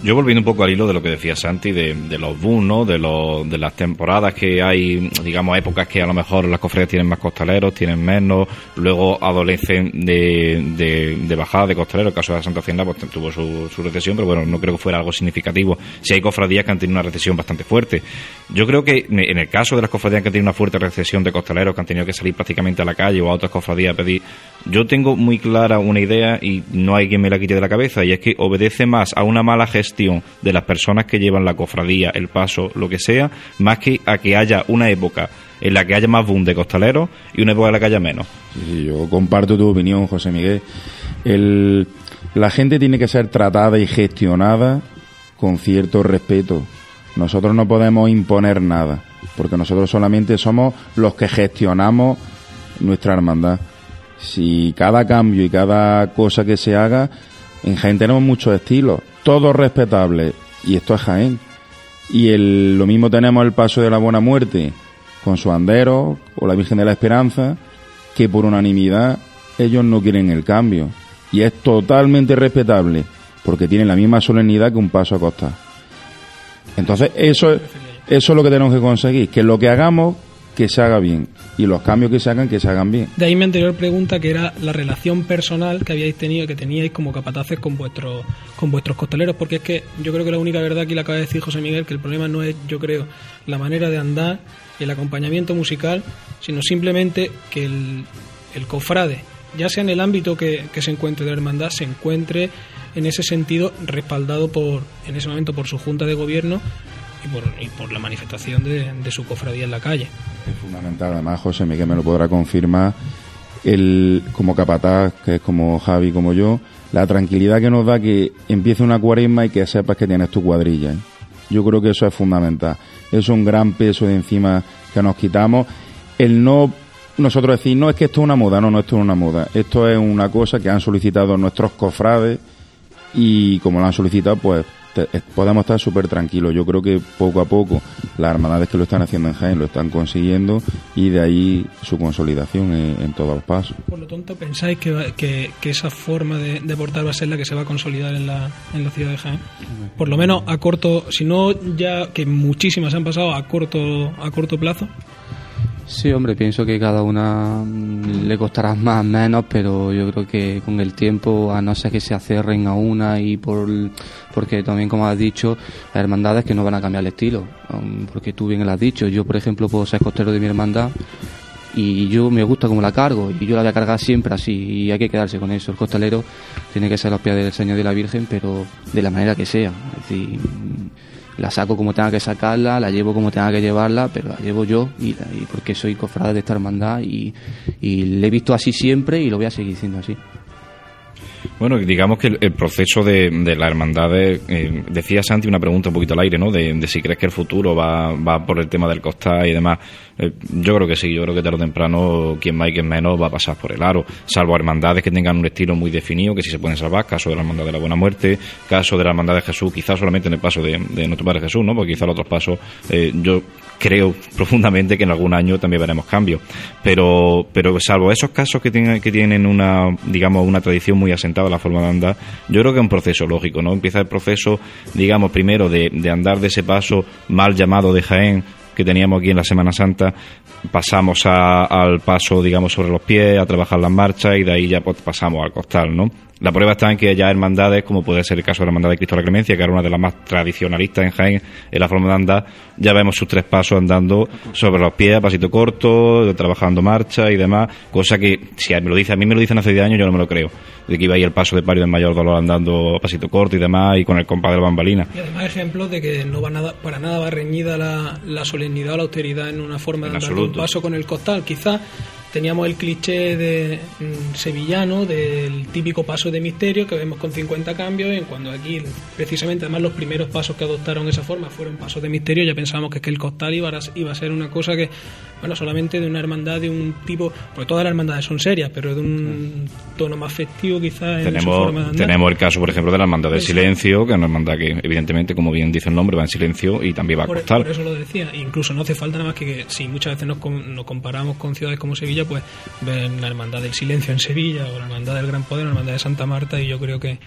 Yo volviendo un poco al hilo de lo que decía Santi, de, de los boom, ¿no? De, los, de las temporadas que hay, digamos, épocas que a lo mejor las cofradías tienen más costaleros, tienen menos, luego adolecen de, de, de bajada de costaleros, el caso de la Santa Hacienda pues, tuvo su, su recesión, pero bueno, no creo que fuera algo significativo. Si hay cofradías que han tenido una recesión bastante fuerte. Yo creo que en el caso de las cofradías que han tenido una fuerte recesión de costaleros, que han tenido que salir prácticamente a la calle o a otras cofradías a pedir, yo tengo muy clara una idea y no hay quien me la quite de la cabeza, y es que obedece más a una mala gestión de las personas que llevan la cofradía, el paso, lo que sea, más que a que haya una época en la que haya más boom de costaleros y una época en la que haya menos. Yo comparto tu opinión, José Miguel. El, la gente tiene que ser tratada y gestionada con cierto respeto. Nosotros no podemos imponer nada, porque nosotros solamente somos los que gestionamos nuestra hermandad. Si cada cambio y cada cosa que se haga, en Jaén tenemos muchos estilos, todos respetables, y esto es Jaén. Y lo mismo tenemos el paso de la Buena Muerte, con su andero, o la Virgen de la Esperanza, que por unanimidad ellos no quieren el cambio. Y es totalmente respetable, porque tienen la misma solemnidad que un paso a costa. Entonces, eso, es- eso es lo que tenemos que conseguir, que lo que hagamos, que se haga bien. Y los cambios que se hagan, que se hagan bien. De ahí mi anterior pregunta, que era la relación personal que habíais tenido, que teníais como capataces con vuestros con vuestros costaleros, porque es que yo creo que la única verdad aquí la acaba de decir José Miguel, que el problema no es, yo creo, la manera de andar y el acompañamiento musical, sino simplemente que el, el cofrade, ya sea en el ámbito que, que se encuentre de la hermandad, se encuentre en ese sentido respaldado por, en ese momento por su junta de gobierno y por, y por la manifestación de, de su cofradía en la calle. Es fundamental, además José Miguel me lo podrá confirmar, el, como capataz, que es como Javi, como yo, la tranquilidad que nos da que empiece una cuaresma y que sepas que tienes tu cuadrilla. ¿eh? Yo creo que eso es fundamental. Es un gran peso de encima que nos quitamos. El no nosotros decir, no es que esto es una moda, no, no, esto es una moda. Esto es una cosa que han solicitado nuestros cofrades y como lo han solicitado, pues eh, podemos estar súper tranquilos. Yo creo que poco a poco las hermandades que lo están haciendo en Jaén lo están consiguiendo y de ahí su consolidación en, en todos los pasos. Por lo tanto, ¿pensáis que, que, que esa forma de, de portar va a ser la que se va a consolidar en la, en la ciudad de Jaén? Por lo menos a corto, si no ya que muchísimas han pasado a corto, a corto plazo. Sí, hombre, pienso que cada una mm, le costará más menos, pero yo creo que con el tiempo, a no ser que se acerren a una y por porque también, como has dicho, hay hermandades que no van a cambiar el estilo, um, porque tú bien lo has dicho. Yo, por ejemplo, puedo ser costero de mi hermandad y yo me gusta como la cargo y yo la voy a cargar siempre así y hay que quedarse con eso. El costalero tiene que ser los pies del Señor de la Virgen, pero de la manera que sea. Es decir, mm, la saco como tenga que sacarla, la llevo como tenga que llevarla, pero la llevo yo y, porque soy cofrade de esta hermandad y, y le he visto así siempre y lo voy a seguir siendo así. Bueno, digamos que el, proceso de, de la hermandad, eh, decía Santi una pregunta un poquito al aire, ¿no? De, si crees que el futuro va, va por el tema del costal y demás. Eh, yo creo que sí, yo creo que tarde o temprano quien más y quien menos va a pasar por el aro, salvo hermandades que tengan un estilo muy definido, que sí se pueden salvar, caso de la hermandad de la buena muerte, caso de la hermandad de Jesús, quizás solamente en el paso de, de nuestro Padre Jesús, ¿no? Porque quizás los otros pasos, eh, yo creo profundamente que en algún año también veremos cambios. Pero, pero salvo esos casos que tienen, que tienen una, digamos, una tradición muy asentada la forma de andar, yo creo que es un proceso lógico, ¿no? Empieza el proceso, digamos, primero de, de andar de ese paso mal llamado de Jaén, que teníamos aquí en la Semana Santa, pasamos al paso, digamos, sobre los pies, a trabajar las marchas y de ahí ya pues, pasamos al costal, ¿no? La prueba está en que ya hermandades, como puede ser el caso de la Hermandad de Cristo de la Clemencia, que era una de las más tradicionalistas en Jaén, en la forma de andar, ya vemos sus tres pasos andando sobre los pies, a pasito corto, trabajando marcha y demás, cosa que si me lo dice, a mí me lo dicen hace 10 años, yo no me lo creo. De que iba ahí el paso de Pario del Mayor Dolor andando a pasito corto y demás, y con el compás de la bambalina. Y además ejemplos de que no va nada, para nada va reñida la, solemnidad o la austeridad en una forma de andar un paso con el costal. Quizá teníamos el cliché de mm, sevillano del típico paso de misterio que vemos con 50 cambios y cuando aquí precisamente además los primeros pasos que adoptaron esa forma fueron pasos de misterio. Ya pensábamos que, es que el costal iba a, iba a ser una cosa que bueno solamente de una hermandad de un tipo porque todas las hermandades son serias pero de un tono más festivo quizás tenemos, en su forma de andar. tenemos el caso por ejemplo de la hermandad del silencio que es una hermandad que evidentemente como bien dice el nombre va en silencio y también va a costar por eso lo decía. Incluso no hace falta nada más que, que si muchas veces nos, nos comparamos con ciudades como Sevilla pues ven la Hermandad del Silencio en Sevilla o la Hermandad del Gran Poder, la Hermandad de Santa Marta y yo creo que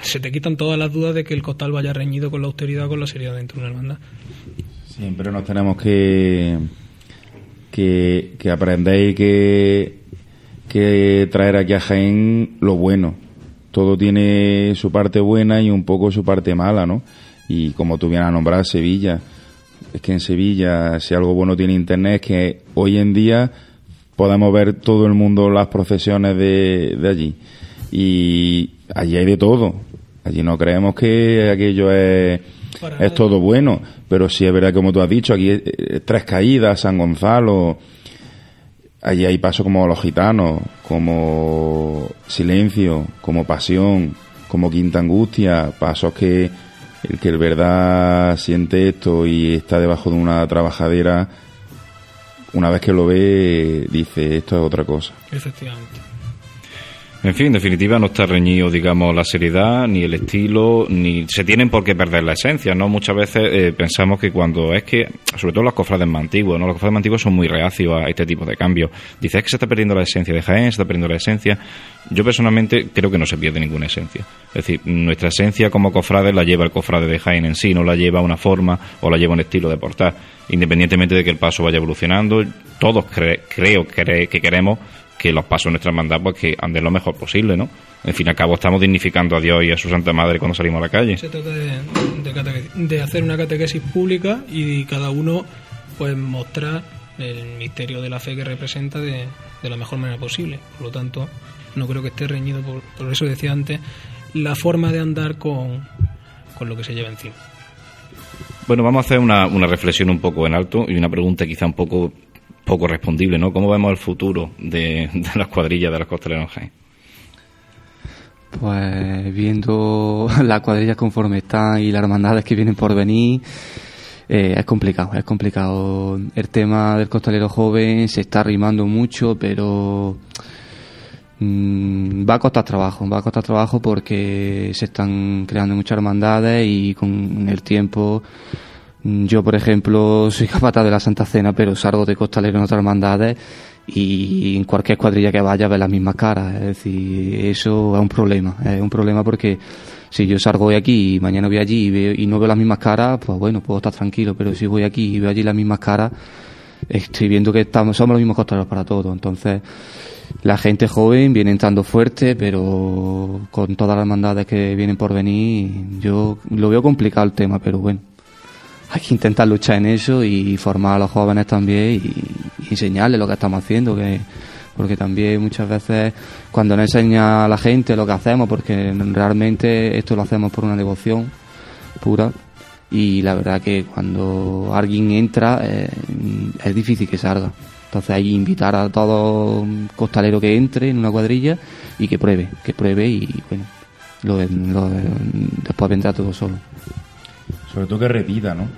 se te quitan todas las dudas de que el costal vaya reñido con la austeridad o con la seriedad dentro de una hermandad. Siempre nos tenemos que que, que aprender y que, que traer aquí a Jaén lo bueno. Todo tiene su parte buena y un poco su parte mala, ¿no? Y como tú vienes a nombrar Sevilla, es que en Sevilla, si algo bueno tiene Internet, es que hoy en día podemos ver todo el mundo las procesiones de, allí. Y allí hay de todo. Allí no creemos que aquello es, es todo bueno, pero sí es verdad, como tú has dicho, aquí Tres Caídas, San Gonzalo, allí hay pasos como Los Gitanos, como Silencio, como Pasión, como Quinta Angustia, pasos que el que el verdad siente esto y está debajo de una trabajadera una vez que lo ve, dice, esto es otra cosa. Efectivamente. En fin, en definitiva no está reñido, digamos, la seriedad, ni el estilo, ni se tienen por qué perder la esencia, ¿no? Muchas veces eh, pensamos que cuando es que, sobre todo los cofrades más antiguos, ¿no? Los cofrades más antiguos son muy reacios a este tipo de cambios. Dices que se está perdiendo la esencia de Jaén, se está perdiendo la esencia. Yo personalmente creo que no se pierde ninguna esencia. Es decir, nuestra esencia como cofrades la lleva el cofrade de Jaén en sí, no la lleva una forma o la lleva un estilo de portar. Independientemente de que el paso vaya evolucionando, todos creo que queremos que los pasos de nuestra hermandad pues que anden lo mejor posible, ¿no? En fin y al cabo estamos dignificando a Dios y a su Santa Madre cuando salimos a la calle. Se trata de, hacer una catequesis pública y cada uno pues mostrar el misterio de la fe que representa de, la mejor manera posible. Por lo tanto, no creo que esté reñido, por, por eso decía antes, la forma de andar con, con lo que se lleva encima. Bueno, vamos a hacer una, una reflexión un poco en alto y una pregunta quizá un poco poco respondible, ¿no? ¿Cómo vemos el futuro de, las cuadrillas de los costaleros Jaén? Pues viendo las cuadrillas conforme están y las hermandades que vienen por venir, eh, es complicado, es complicado. El tema del costalero joven se está arrimando mucho, pero mm, va a costar trabajo, va a costar trabajo porque se están creando muchas hermandades y con el tiempo yo, por ejemplo, soy capataz de la Santa Cena, pero salgo de costalero en otras hermandades y en cualquier cuadrilla que vaya ve las mismas caras. Es decir, eso es un problema. Es un problema porque si yo salgo hoy aquí y mañana voy allí y, veo, y no veo las mismas caras, pues bueno, puedo estar tranquilo. Pero si voy aquí y veo allí las mismas caras, estoy viendo que estamos, somos los mismos costaleros para todos. Entonces, la gente joven viene entrando fuerte, pero con todas las hermandades que vienen por venir, yo lo veo complicado el tema, pero bueno hay que intentar luchar en eso y formar a los jóvenes también y, enseñarles lo que estamos haciendo, que porque también muchas veces cuando no enseña a la gente lo que hacemos, porque realmente esto lo hacemos por una devoción pura y la verdad que cuando alguien entra eh, es difícil que salga. Entonces hay que invitar a todo costalero que entre en una cuadrilla y que pruebe, que pruebe y bueno, lo, después vendrá todo solo. Sobre todo que repita, ¿no?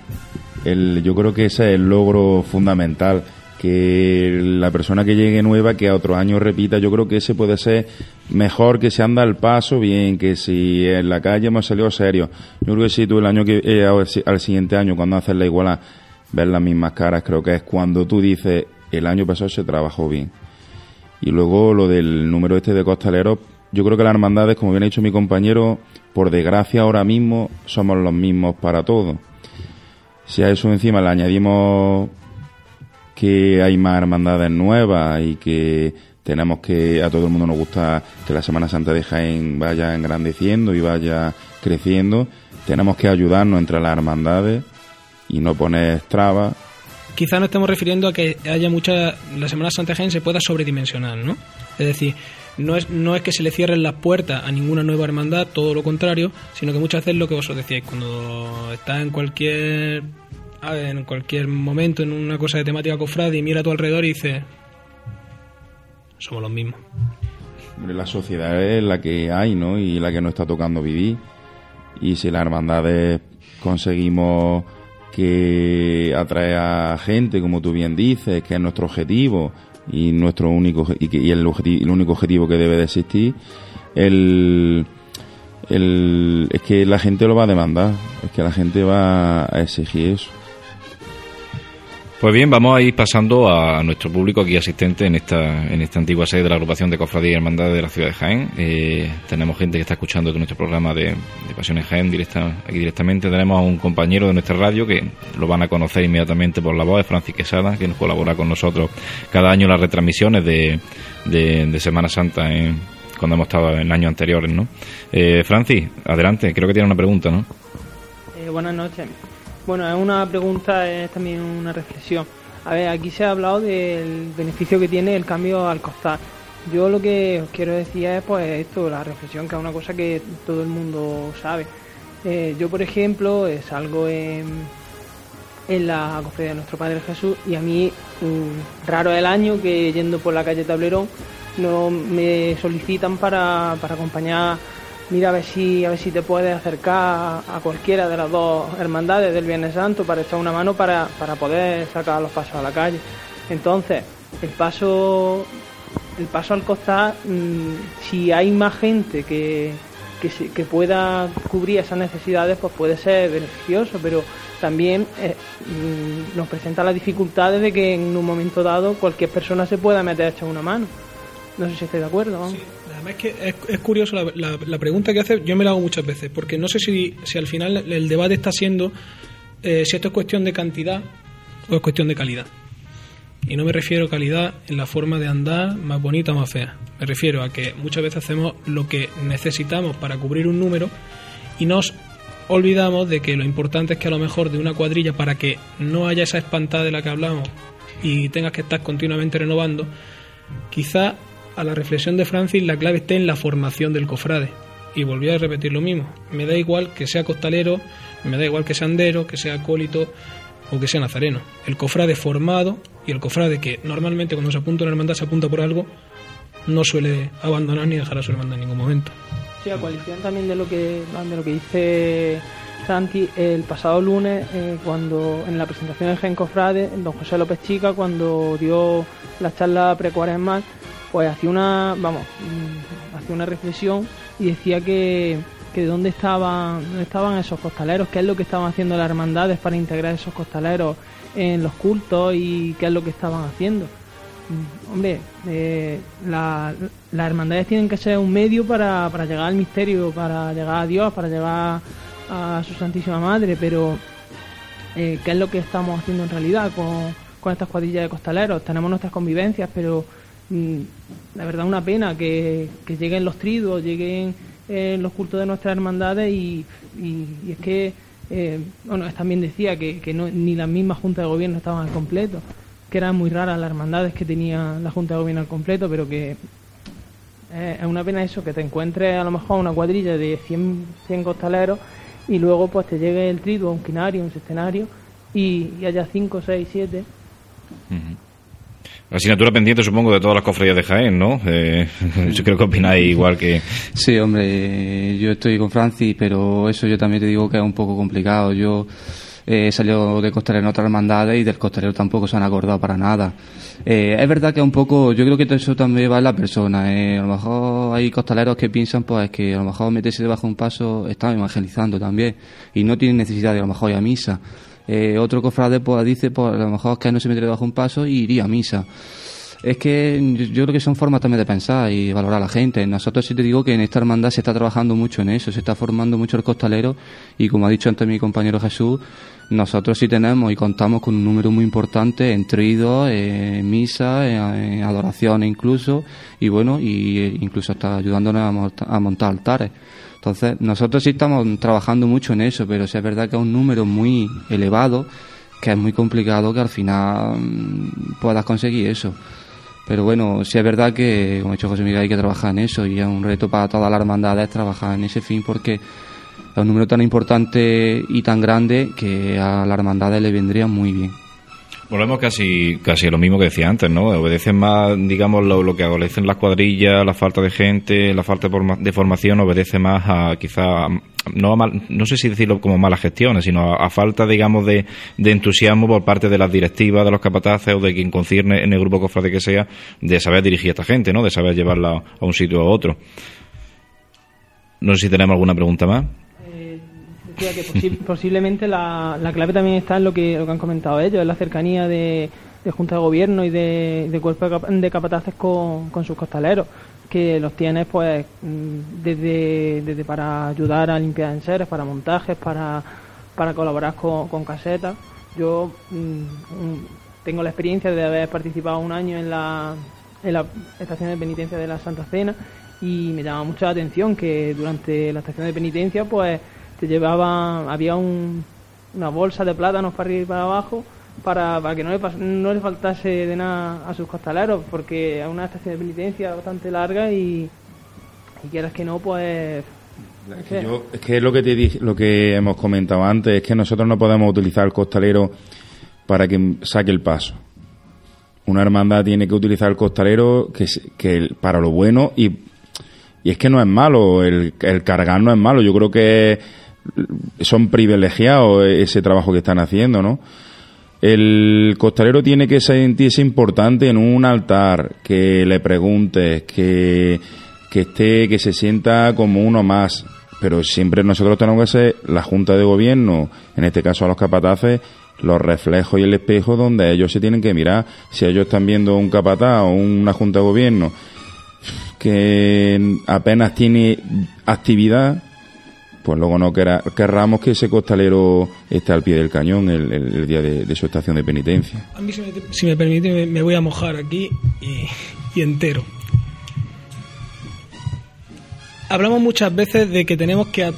El, yo creo que ese es el logro fundamental que la persona que llegue nueva, que a otro año repita, yo creo que ese puede ser mejor que se anda al paso bien, que si en la calle hemos salido serio. Yo creo que si tú el año que eh, al siguiente año, cuando haces la iguala, ver las mismas caras, creo que es cuando tú dices, el año pasado se trabajó bien. Y luego lo del número este de costaleros, yo creo que las hermandades, como bien ha dicho mi compañero, por desgracia ahora mismo somos los mismos para todos. Si a eso encima le añadimos que hay más hermandades nuevas y que tenemos que a todo el mundo nos gusta que la Semana Santa de Jaén vaya engrandeciendo y vaya creciendo, tenemos que ayudarnos entre las hermandades y no poner trabas. Quizá no estemos refiriendo a que haya mucha la Semana Santa de Jaén se pueda sobredimensionar, ¿no? Es decir, no es, no es que se le cierren las puertas a ninguna nueva hermandad, todo lo contrario, sino que muchas veces lo que vosotros decíais, cuando estás en cualquier en cualquier momento en una cosa de temática cofrade y mira a tu alrededor y dice somos los mismos. La sociedad es la que hay, ¿no? Y la que nos está tocando vivir. Y si las hermandades conseguimos que atrae a gente, como tú bien dices, que es nuestro objetivo y nuestro único y, y el único objetivo que debe de existir, el, el, es que la gente lo va a demandar, es que la gente va a exigir eso. Pues bien, vamos a ir pasando a nuestro público aquí asistente en esta, en esta antigua sede de la agrupación de Cofradía y Hermandades de la ciudad de Jaén. Eh, tenemos gente que está escuchando nuestro programa de, de Pasiones Jaén directa, aquí directamente. Tenemos a un compañero de nuestra radio que lo van a conocer inmediatamente por la voz, de Francis Quesada, que nos colabora con nosotros cada año en las retransmisiones de, de, Semana Santa cuando hemos estado en años anteriores, ¿no? Eh, Francis, adelante, creo que tiene una pregunta, ¿no? Eh, buenas noches. Bueno, es una pregunta, es también una reflexión. A ver, aquí se ha hablado del beneficio que tiene el cambio al costar. Yo lo que os quiero decir es pues esto, la reflexión, que es una cosa que todo el mundo sabe. Eh, yo, por ejemplo, salgo en, en la cofradía de nuestro Padre Jesús y a mí mm, raro el año que yendo por la calle Tablerón no me solicitan para, para acompañar mira a ver si a ver si te puedes acercar a cualquiera de las dos hermandades del Viernes Santo para echar una mano para, poder sacar los pasos a la calle. Entonces, el paso el paso al costar, mm, si hay más gente que, que, pueda cubrir esas necesidades, pues puede ser beneficioso, pero también eh, mm, nos presenta las dificultades de que en un momento dado cualquier persona se pueda meter a echar una mano. No sé si estoy de acuerdo. Es curioso la, pregunta que hace, yo me la hago muchas veces, porque no sé si, si al final el debate está siendo eh, si esto es cuestión de cantidad o es cuestión de calidad. Y no me refiero a calidad en la forma de andar más bonita o más fea. Me refiero a que muchas veces hacemos lo que necesitamos para cubrir un número y nos olvidamos de que lo importante es que a lo mejor de una cuadrilla, para que no haya esa espantada de la que hablamos y tengas que estar continuamente renovando, quizá a la reflexión de Francis, la clave está en la formación del cofrade. Y volví a repetir lo mismo. Me da igual que sea costalero, me da igual que sea andero, que sea acólito o que sea nazareno. El cofrade formado y el cofrade que normalmente cuando se apunta una hermandad se apunta por algo, no suele abandonar ni dejar a su hermandad en ningún momento. Sí, a coalición también de lo que, de lo que dice Santi, el pasado lunes, eh, cuando en la presentación del Gen Cofrade, don José López Chica, cuando dio la charla precuaresmal, pues hacía una, vamos, mm, hacía una reflexión y decía que, que dónde estaban, dónde estaban esos costaleros, qué es lo que estaban haciendo las hermandades para integrar esos costaleros en los cultos y qué es lo que estaban haciendo. Mm, hombre, eh, las hermandades tienen que ser un medio para, para llegar al misterio, para llegar a Dios, para llegar a su Santísima Madre, pero eh, ¿qué es lo que estamos haciendo en realidad con, con estas cuadrillas de costaleros? Tenemos nuestras convivencias, pero la verdad una pena que, lleguen los triduos, lleguen eh, los cultos de nuestras hermandades y, es que, eh, bueno, también decía que, ni las mismas juntas de gobierno estaban al completo, que eran muy raras las hermandades que tenía la junta de gobierno al completo, pero que eh, es una pena eso, que te encuentres a lo mejor una cuadrilla de 100, 100 costaleros y luego pues te llegue el triduo, un quinario, un sextenario y, haya 5, 6, 7. Asignatura pendiente, supongo, de todas las cofradías de Jaén, ¿no? Eh, yo creo que opináis igual que... Sí, hombre, yo estoy con Francis, pero eso yo también te digo que es un poco complicado. Yo eh, he salido de costalero en otras hermandades y del costalero tampoco se han acordado para nada. Eh, es verdad que un poco, yo creo que eso también va en la persona. Eh. A lo mejor hay costaleros que piensan pues que a lo mejor meterse debajo de un paso están evangelizando también y no tienen necesidad de a lo mejor ir a misa. Eh, otro cofrade pues dice, pues a lo mejor que no se metería bajo un paso y iría a misa. Es que yo creo que son formas también de pensar y valorar a la gente. Nosotros sí te digo que en esta hermandad se está trabajando mucho en eso, se está formando mucho el costalero y como ha dicho antes mi compañero Jesús, nosotros sí tenemos y contamos con un número muy importante en tridos, en misa, en, adoraciones incluso, y bueno, y incluso está ayudándonos a, montar altares. Entonces, nosotros sí estamos trabajando mucho en eso, pero sí es verdad que es un número muy elevado, que es muy complicado que al final mm, puedas conseguir eso. Pero bueno, sí es verdad que, como ha dicho José Miguel, hay que trabajar en eso y es un reto para todas las hermandades trabajar en ese fin porque es un número tan importante y tan grande que a las hermandades le vendría muy bien. Volvemos casi, casi a lo mismo que decía antes, ¿no? Obedecen más, digamos, lo, lo que adolecen las cuadrillas, la falta de gente, la falta de, formación, obedece más a quizá, no, no sé si decirlo como malas gestiones, sino a, falta, digamos, de, de, entusiasmo por parte de las directivas, de los capataces o de quien concierne en el grupo cofrade que sea, de saber dirigir a esta gente, ¿no? De saber llevarla a un sitio u otro. No sé si tenemos alguna pregunta más que posiblemente la, clave también está en lo que, lo que han comentado ellos, en la cercanía de, Junta de Gobierno y de, de cuerpo de capataces con, sus costaleros, que los tienes pues mm, desde, desde para ayudar a limpiar enseres, para montajes, para, para colaborar con, con casetas. Yo mm, tengo la experiencia de haber participado un año en la, en la estación de penitencia de la Santa Cena y me llama mucho la atención que durante la estación de penitencia pues te llevaba, había una bolsa de plátanos para arriba y para abajo para, para que no le, no le faltase de nada a sus costaleros, porque es una estación de penitencia bastante larga y, y quieras que no, pues... Es que, es que lo que te dije, lo que hemos comentado antes es que nosotros no podemos utilizar el costalero para que saque el paso. Una hermandad tiene que utilizar el costalero que, que para lo bueno y, y es que no es malo, el, el cargar no es malo. Yo creo que son privilegiados ese trabajo que están haciendo, ¿no? El costalero tiene que sentirse importante en un altar, que le pregunte, que, que esté, que se sienta como uno más. Pero siempre nosotros tenemos que ser la Junta de Gobierno, en este caso a los capataces, los reflejos y el espejo donde ellos se tienen que mirar. Si ellos están viendo un capataz o una Junta de Gobierno que apenas tiene actividad, pues luego no querramos que ese costalero esté al pie del cañón el, día de, su estación de penitencia. A mí, si me, permite, me, voy a mojar aquí y, entero. Hablamos muchas veces de que tenemos que...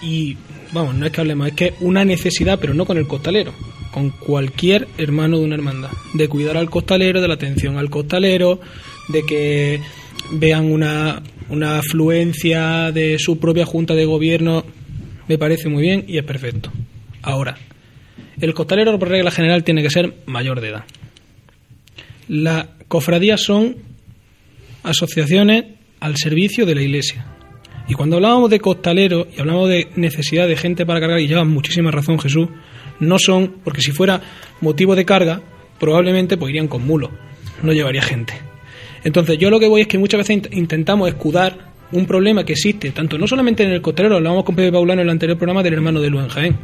Y vamos, no es que hablemos, es que una necesidad, pero no con el costalero, con cualquier hermano de una hermandad, de cuidar al costalero, de la atención al costalero, de que vean una, una afluencia de su propia junta de gobierno, me parece muy bien y es perfecto. Ahora, el costalero por regla general tiene que ser mayor de edad. Las cofradías son asociaciones al servicio de la iglesia. Y cuando hablábamos de costalero y hablamos de necesidad de gente para cargar, y lleva muchísima razón Jesús, no son, porque si fuera motivo de carga, probablemente pues irían con mulo, no llevaría gente. Entonces, yo lo que voy es que muchas veces intentamos escudar un problema que existe, tanto no solamente en el costrero, hablábamos con Pepe Paulano en el anterior programa del hermano de Luis Jaén.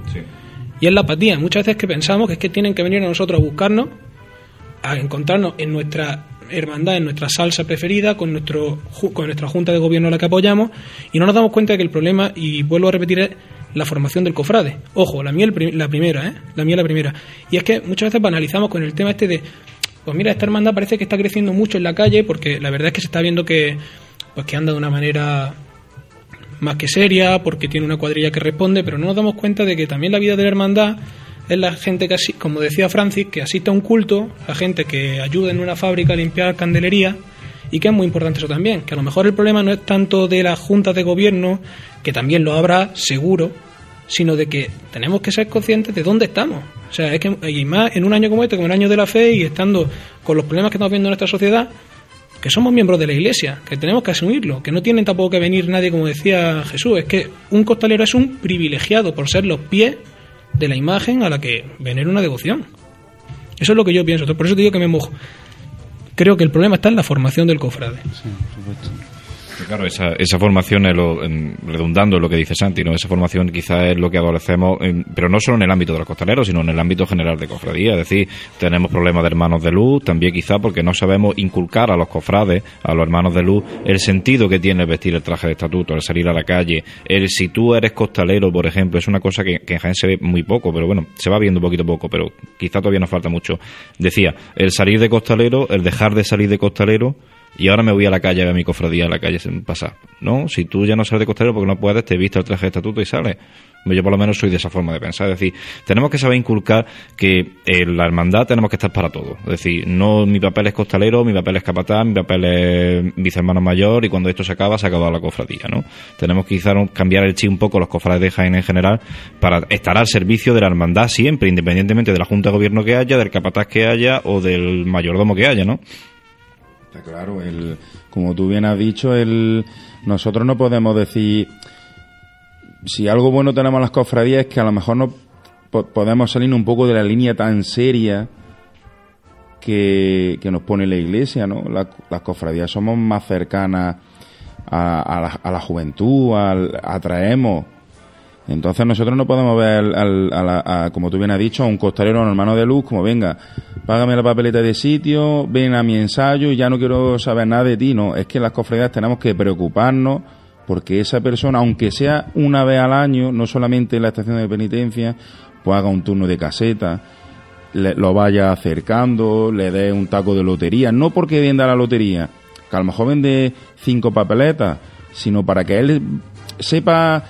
Y es la apatía. Muchas veces que pensamos que es que tienen que venir a nosotros a buscarnos, a encontrarnos en nuestra hermandad, en nuestra salsa preferida, con, nuestro, con nuestra junta de gobierno a la que apoyamos, y no nos damos cuenta de que el problema, y vuelvo a repetir, es la formación del cofrade. Ojo, la mía la primera, ¿eh? La mía la primera. Y es que muchas veces banalizamos con el tema este de pues mira, esta hermandad parece que está creciendo mucho en la calle porque la verdad es que se está viendo que, pues que anda de una manera más que seria, porque tiene una cuadrilla que responde, pero no nos damos cuenta de que también la vida de la hermandad es la gente que, como decía Francis, que asiste a un culto, la gente que ayuda en una fábrica a limpiar candelería, y que es muy importante eso también, que a lo mejor el problema no es tanto de las juntas de gobierno, que también lo habrá, seguro, sino de que tenemos que ser conscientes de dónde estamos. O sea, es que, y más en un año como este, como el año de la fe, y estando con los problemas que estamos viendo en nuestra sociedad, que somos miembros de la iglesia, que tenemos que asumirlo, que no tiene tampoco que venir nadie, como decía Jesús, es que un costalero es un privilegiado por ser los pies de la imagen a la que venera una devoción. Eso es lo que yo pienso, por eso te digo que me mojo. Creo que el problema está en la formación del cofrade. Sí, por supuesto. Claro, esa, esa formación, es lo, en- redundando en lo que dice Santi, ¿no? esa formación quizás es lo que adolecemos, en- pero no solo en el ámbito de los costaleros, sino en el ámbito general de cofradía. Es decir, tenemos problemas de hermanos de luz, también quizás porque no sabemos inculcar a los cofrades, a los hermanos de luz, el sentido que tiene vestir el traje de estatuto, el salir a la calle, el si tú eres costalero, por ejemplo, es una cosa que, que en Jaén se ve muy poco, pero bueno, se va viendo poquito a poco, pero quizá todavía nos falta mucho. Decía, el salir de costalero, el dejar de salir de costalero, y ahora me voy a la calle a ver mi cofradía a la calle sin pasar. No, si tú ya no sales de costalero porque no puedes, te vistes el traje de estatuto y sales. Yo por lo menos soy de esa forma de pensar. Es decir, tenemos que saber inculcar que en la hermandad tenemos que estar para todo. Es decir, no mi papel es costalero, mi papel es capataz, mi papel es vicehermano mayor y cuando esto se acaba, se ha acabado la cofradía, ¿no? Tenemos que quizás cambiar el chi un poco los cofrades de Jaén en general para estar al servicio de la hermandad siempre, independientemente de la junta de gobierno que haya, del capataz que haya o del mayordomo que haya, ¿no? Claro, el, como tú bien has dicho, el, nosotros no podemos decir si algo bueno tenemos en las cofradías es que a lo mejor no po- podemos salir un poco de la línea tan seria que, que nos pone la iglesia, ¿no? La- las cofradías somos más cercanas a, la, juventud, atraemos. Entonces nosotros no podemos ver, al, al- a la- a- como tú bien has dicho, a un costalero, a un hermano de luz, como venga, págame la papeleta de sitio, ven a mi ensayo y ya no quiero saber nada de ti. No, es que en las cofradías tenemos que preocuparnos porque esa persona, aunque sea una vez al año, no solamente en la estación de penitencia, pues haga un turno de caseta, le- lo vaya acercando, le dé un taco de lotería, no porque venda la lotería, que a lo mejor vende cinco papeletas, sino para que él sepa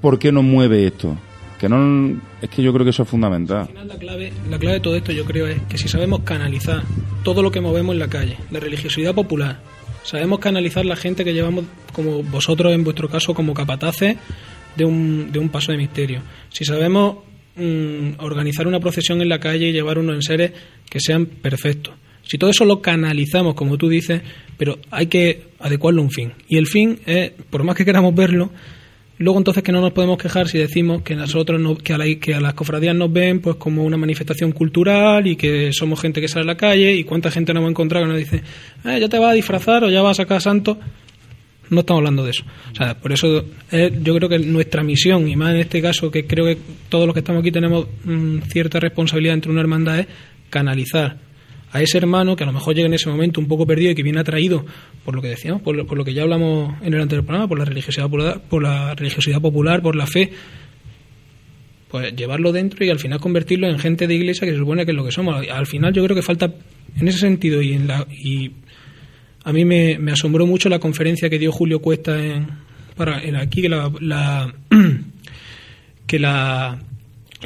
por qué nos mueve esto. Que no es que yo creo que eso es fundamental. Al final la clave, la clave de todo esto yo creo es que si sabemos canalizar todo lo que movemos en la calle, la religiosidad popular, sabemos canalizar la gente que llevamos, como vosotros en vuestro caso, como capataces de un, de un paso de misterio. Si sabemos mm, organizar una procesión en la calle y llevar unos enseres que sean perfectos. Si todo eso lo canalizamos, como tú dices, pero hay que adecuarlo a un fin. Y el fin es, por más que queramos verlo, Luego entonces que no nos podemos quejar si decimos que nosotros no- que, a la- que a las cofradías nos ven pues como una manifestación cultural y que somos gente que sale a la calle y cuánta gente nos hemos encontrado que nos dice "Eh, ya te vas a disfrazar o ya vas a sacar santo no estamos hablando de eso. O sea por eso yo creo que nuestra misión y más en este caso que creo que todos los que estamos aquí tenemos mm, cierta responsabilidad entre una hermandad es canalizar a ese hermano que a lo mejor llega en ese momento un poco perdido y que viene atraído por lo que decíamos, por lo, que ya hablamos en el anterior programa, por la religiosidad popular, por la religiosidad popular, por la fe, pues llevarlo dentro y al final convertirlo en gente de iglesia que se supone que es lo que somos. Al final yo creo que falta en ese sentido y en la y a mí me, asombró mucho la conferencia que dio Julio Cuesta en, para en aquí que la, la- que la,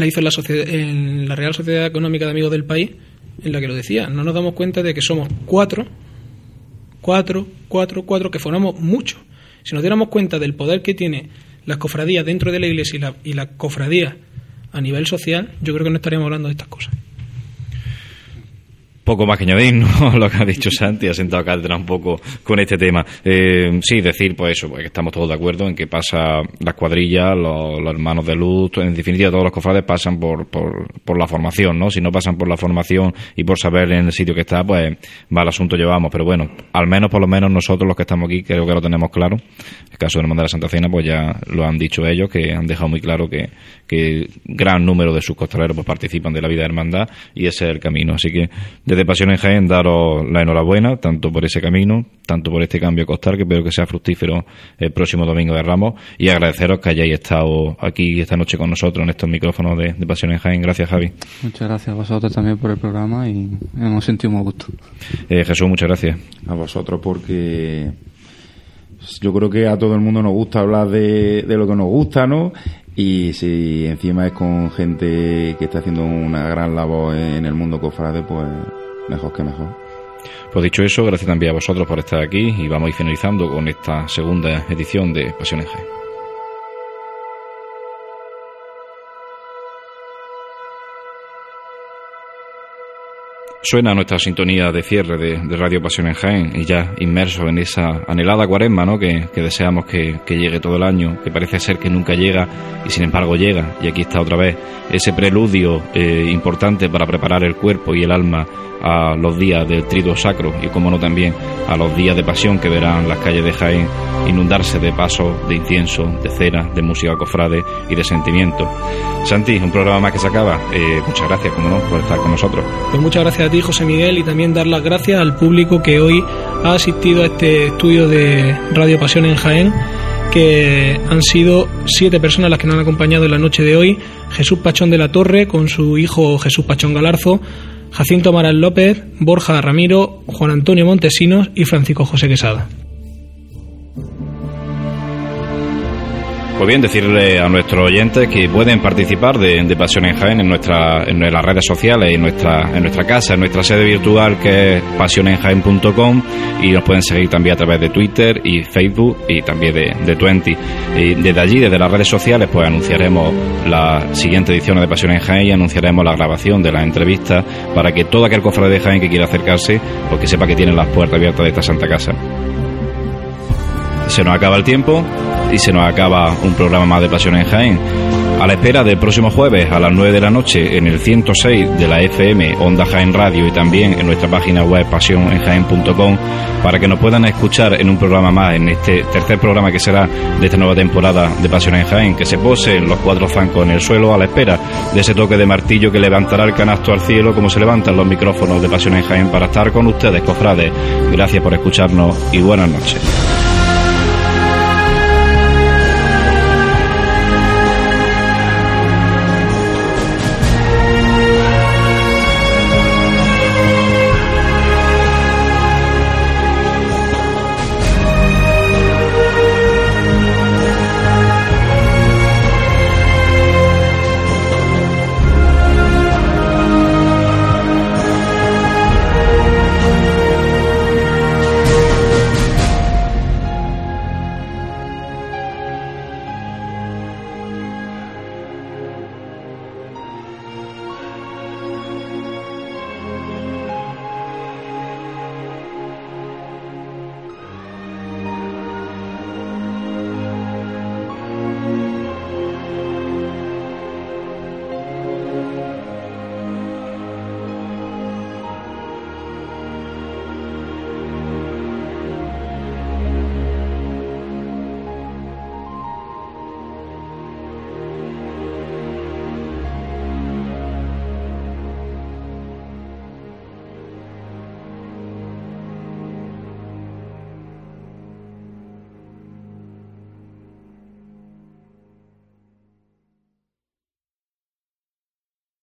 hizo en la, en la Real Sociedad Económica de Amigos del País en la que lo decía no nos damos cuenta de que somos cuatro cuatro cuatro cuatro que formamos mucho. Si nos diéramos cuenta del poder que tiene las cofradías dentro de la iglesia y la, y la cofradía a nivel social yo creo que no estaríamos hablando de estas cosas Poco más que añadir, ¿no? Lo que ha dicho Santi, ha sentado cátedra un poco con este tema. Eh, sí, decir, pues eso, pues que estamos todos de acuerdo en que pasa las cuadrillas, los, hermanos de luz, en definitiva todos los cofrades pasan por, por, por la formación, ¿no? Si no pasan por la formación y por saber en el sitio que está, pues mal asunto llevamos. Pero bueno, al menos, por lo menos nosotros los que estamos aquí, creo que lo tenemos claro. El caso de Hermandad de la Santa Cena, pues ya lo han dicho ellos, que han dejado muy claro que, que gran número de sus costaleros pues participan de la vida de hermandad y ese es el camino. Así que desde Pasión en Jaén daros la enhorabuena, tanto por ese camino, tanto por este cambio costal, que espero que sea fructífero el próximo domingo de Ramos, y agradeceros que hayáis estado aquí esta noche con nosotros en estos micrófonos de, de Pasión en Jaén. Gracias, Javi. Muchas gracias a vosotros también por el programa y hemos sentido muy gusto. Eh, Jesús, muchas gracias. A vosotros porque yo creo que a todo el mundo nos gusta hablar de, de lo que nos gusta, ¿no? Y si encima es con gente que está haciendo una gran labor en el mundo cofrade, pues mejor que mejor. Pues dicho eso, gracias también a vosotros por estar aquí y vamos a ir finalizando con esta segunda edición de Pasión en Jaén. Suena nuestra sintonía de cierre de, Radio Pasión en Jaén y ya inmerso en esa anhelada cuaresma ¿no? que, deseamos que, llegue todo el año, que parece ser que nunca llega y sin embargo llega. Y aquí está otra vez ese preludio eh, importante para preparar el cuerpo y el alma a los días del triduo sacro y, como no, también a los días de pasión que verán las calles de Jaén inundarse de pasos, de incienso, de cera, de música cofrade y de sentimiento. Santi, un programa más que se acaba. Eh, muchas gracias, como no, por estar con nosotros. Pues muchas gracias a ti, José Miguel, y también dar las gracias al público que hoy ha asistido a este estudio de Radio Pasión en Jaén que han sido siete personas las que nos han acompañado en la noche de hoy. Jesús Pachón de la Torre, con su hijo Jesús Pachón Galarzo, Jacinto Amaral López, Borja Ramiro, Juan Antonio Montesinos y Francisco José Quesada. Pues bien, decirle a nuestros oyentes que pueden participar de, de Pasión en Jaén en, nuestra, en las redes sociales, en nuestra, en nuestra casa, en nuestra sede virtual que es pasionenjaen.com y nos pueden seguir también a través de Twitter y Facebook y también de, de Twenty. Y desde allí, desde las redes sociales, pues anunciaremos la siguiente edición de Pasión en Jaén y anunciaremos la grabación de la entrevista para que todo aquel cofrade de Jaén que quiera acercarse, pues sepa que tiene las puertas abiertas de esta Santa Casa. Se nos acaba el tiempo y se nos acaba un programa más de Pasión en Jaén. A la espera del próximo jueves a las 9 de la noche en el 106 de la FM Onda Jaén Radio y también en nuestra página web pasionenjaén.com para que nos puedan escuchar en un programa más, en este tercer programa que será de esta nueva temporada de Pasión en Jaén, que se posen los cuatro zancos en el suelo a la espera de ese toque de martillo que levantará el canasto al cielo como se levantan los micrófonos de Pasión en Jaén para estar con ustedes, cofrades. Gracias por escucharnos y buenas noches.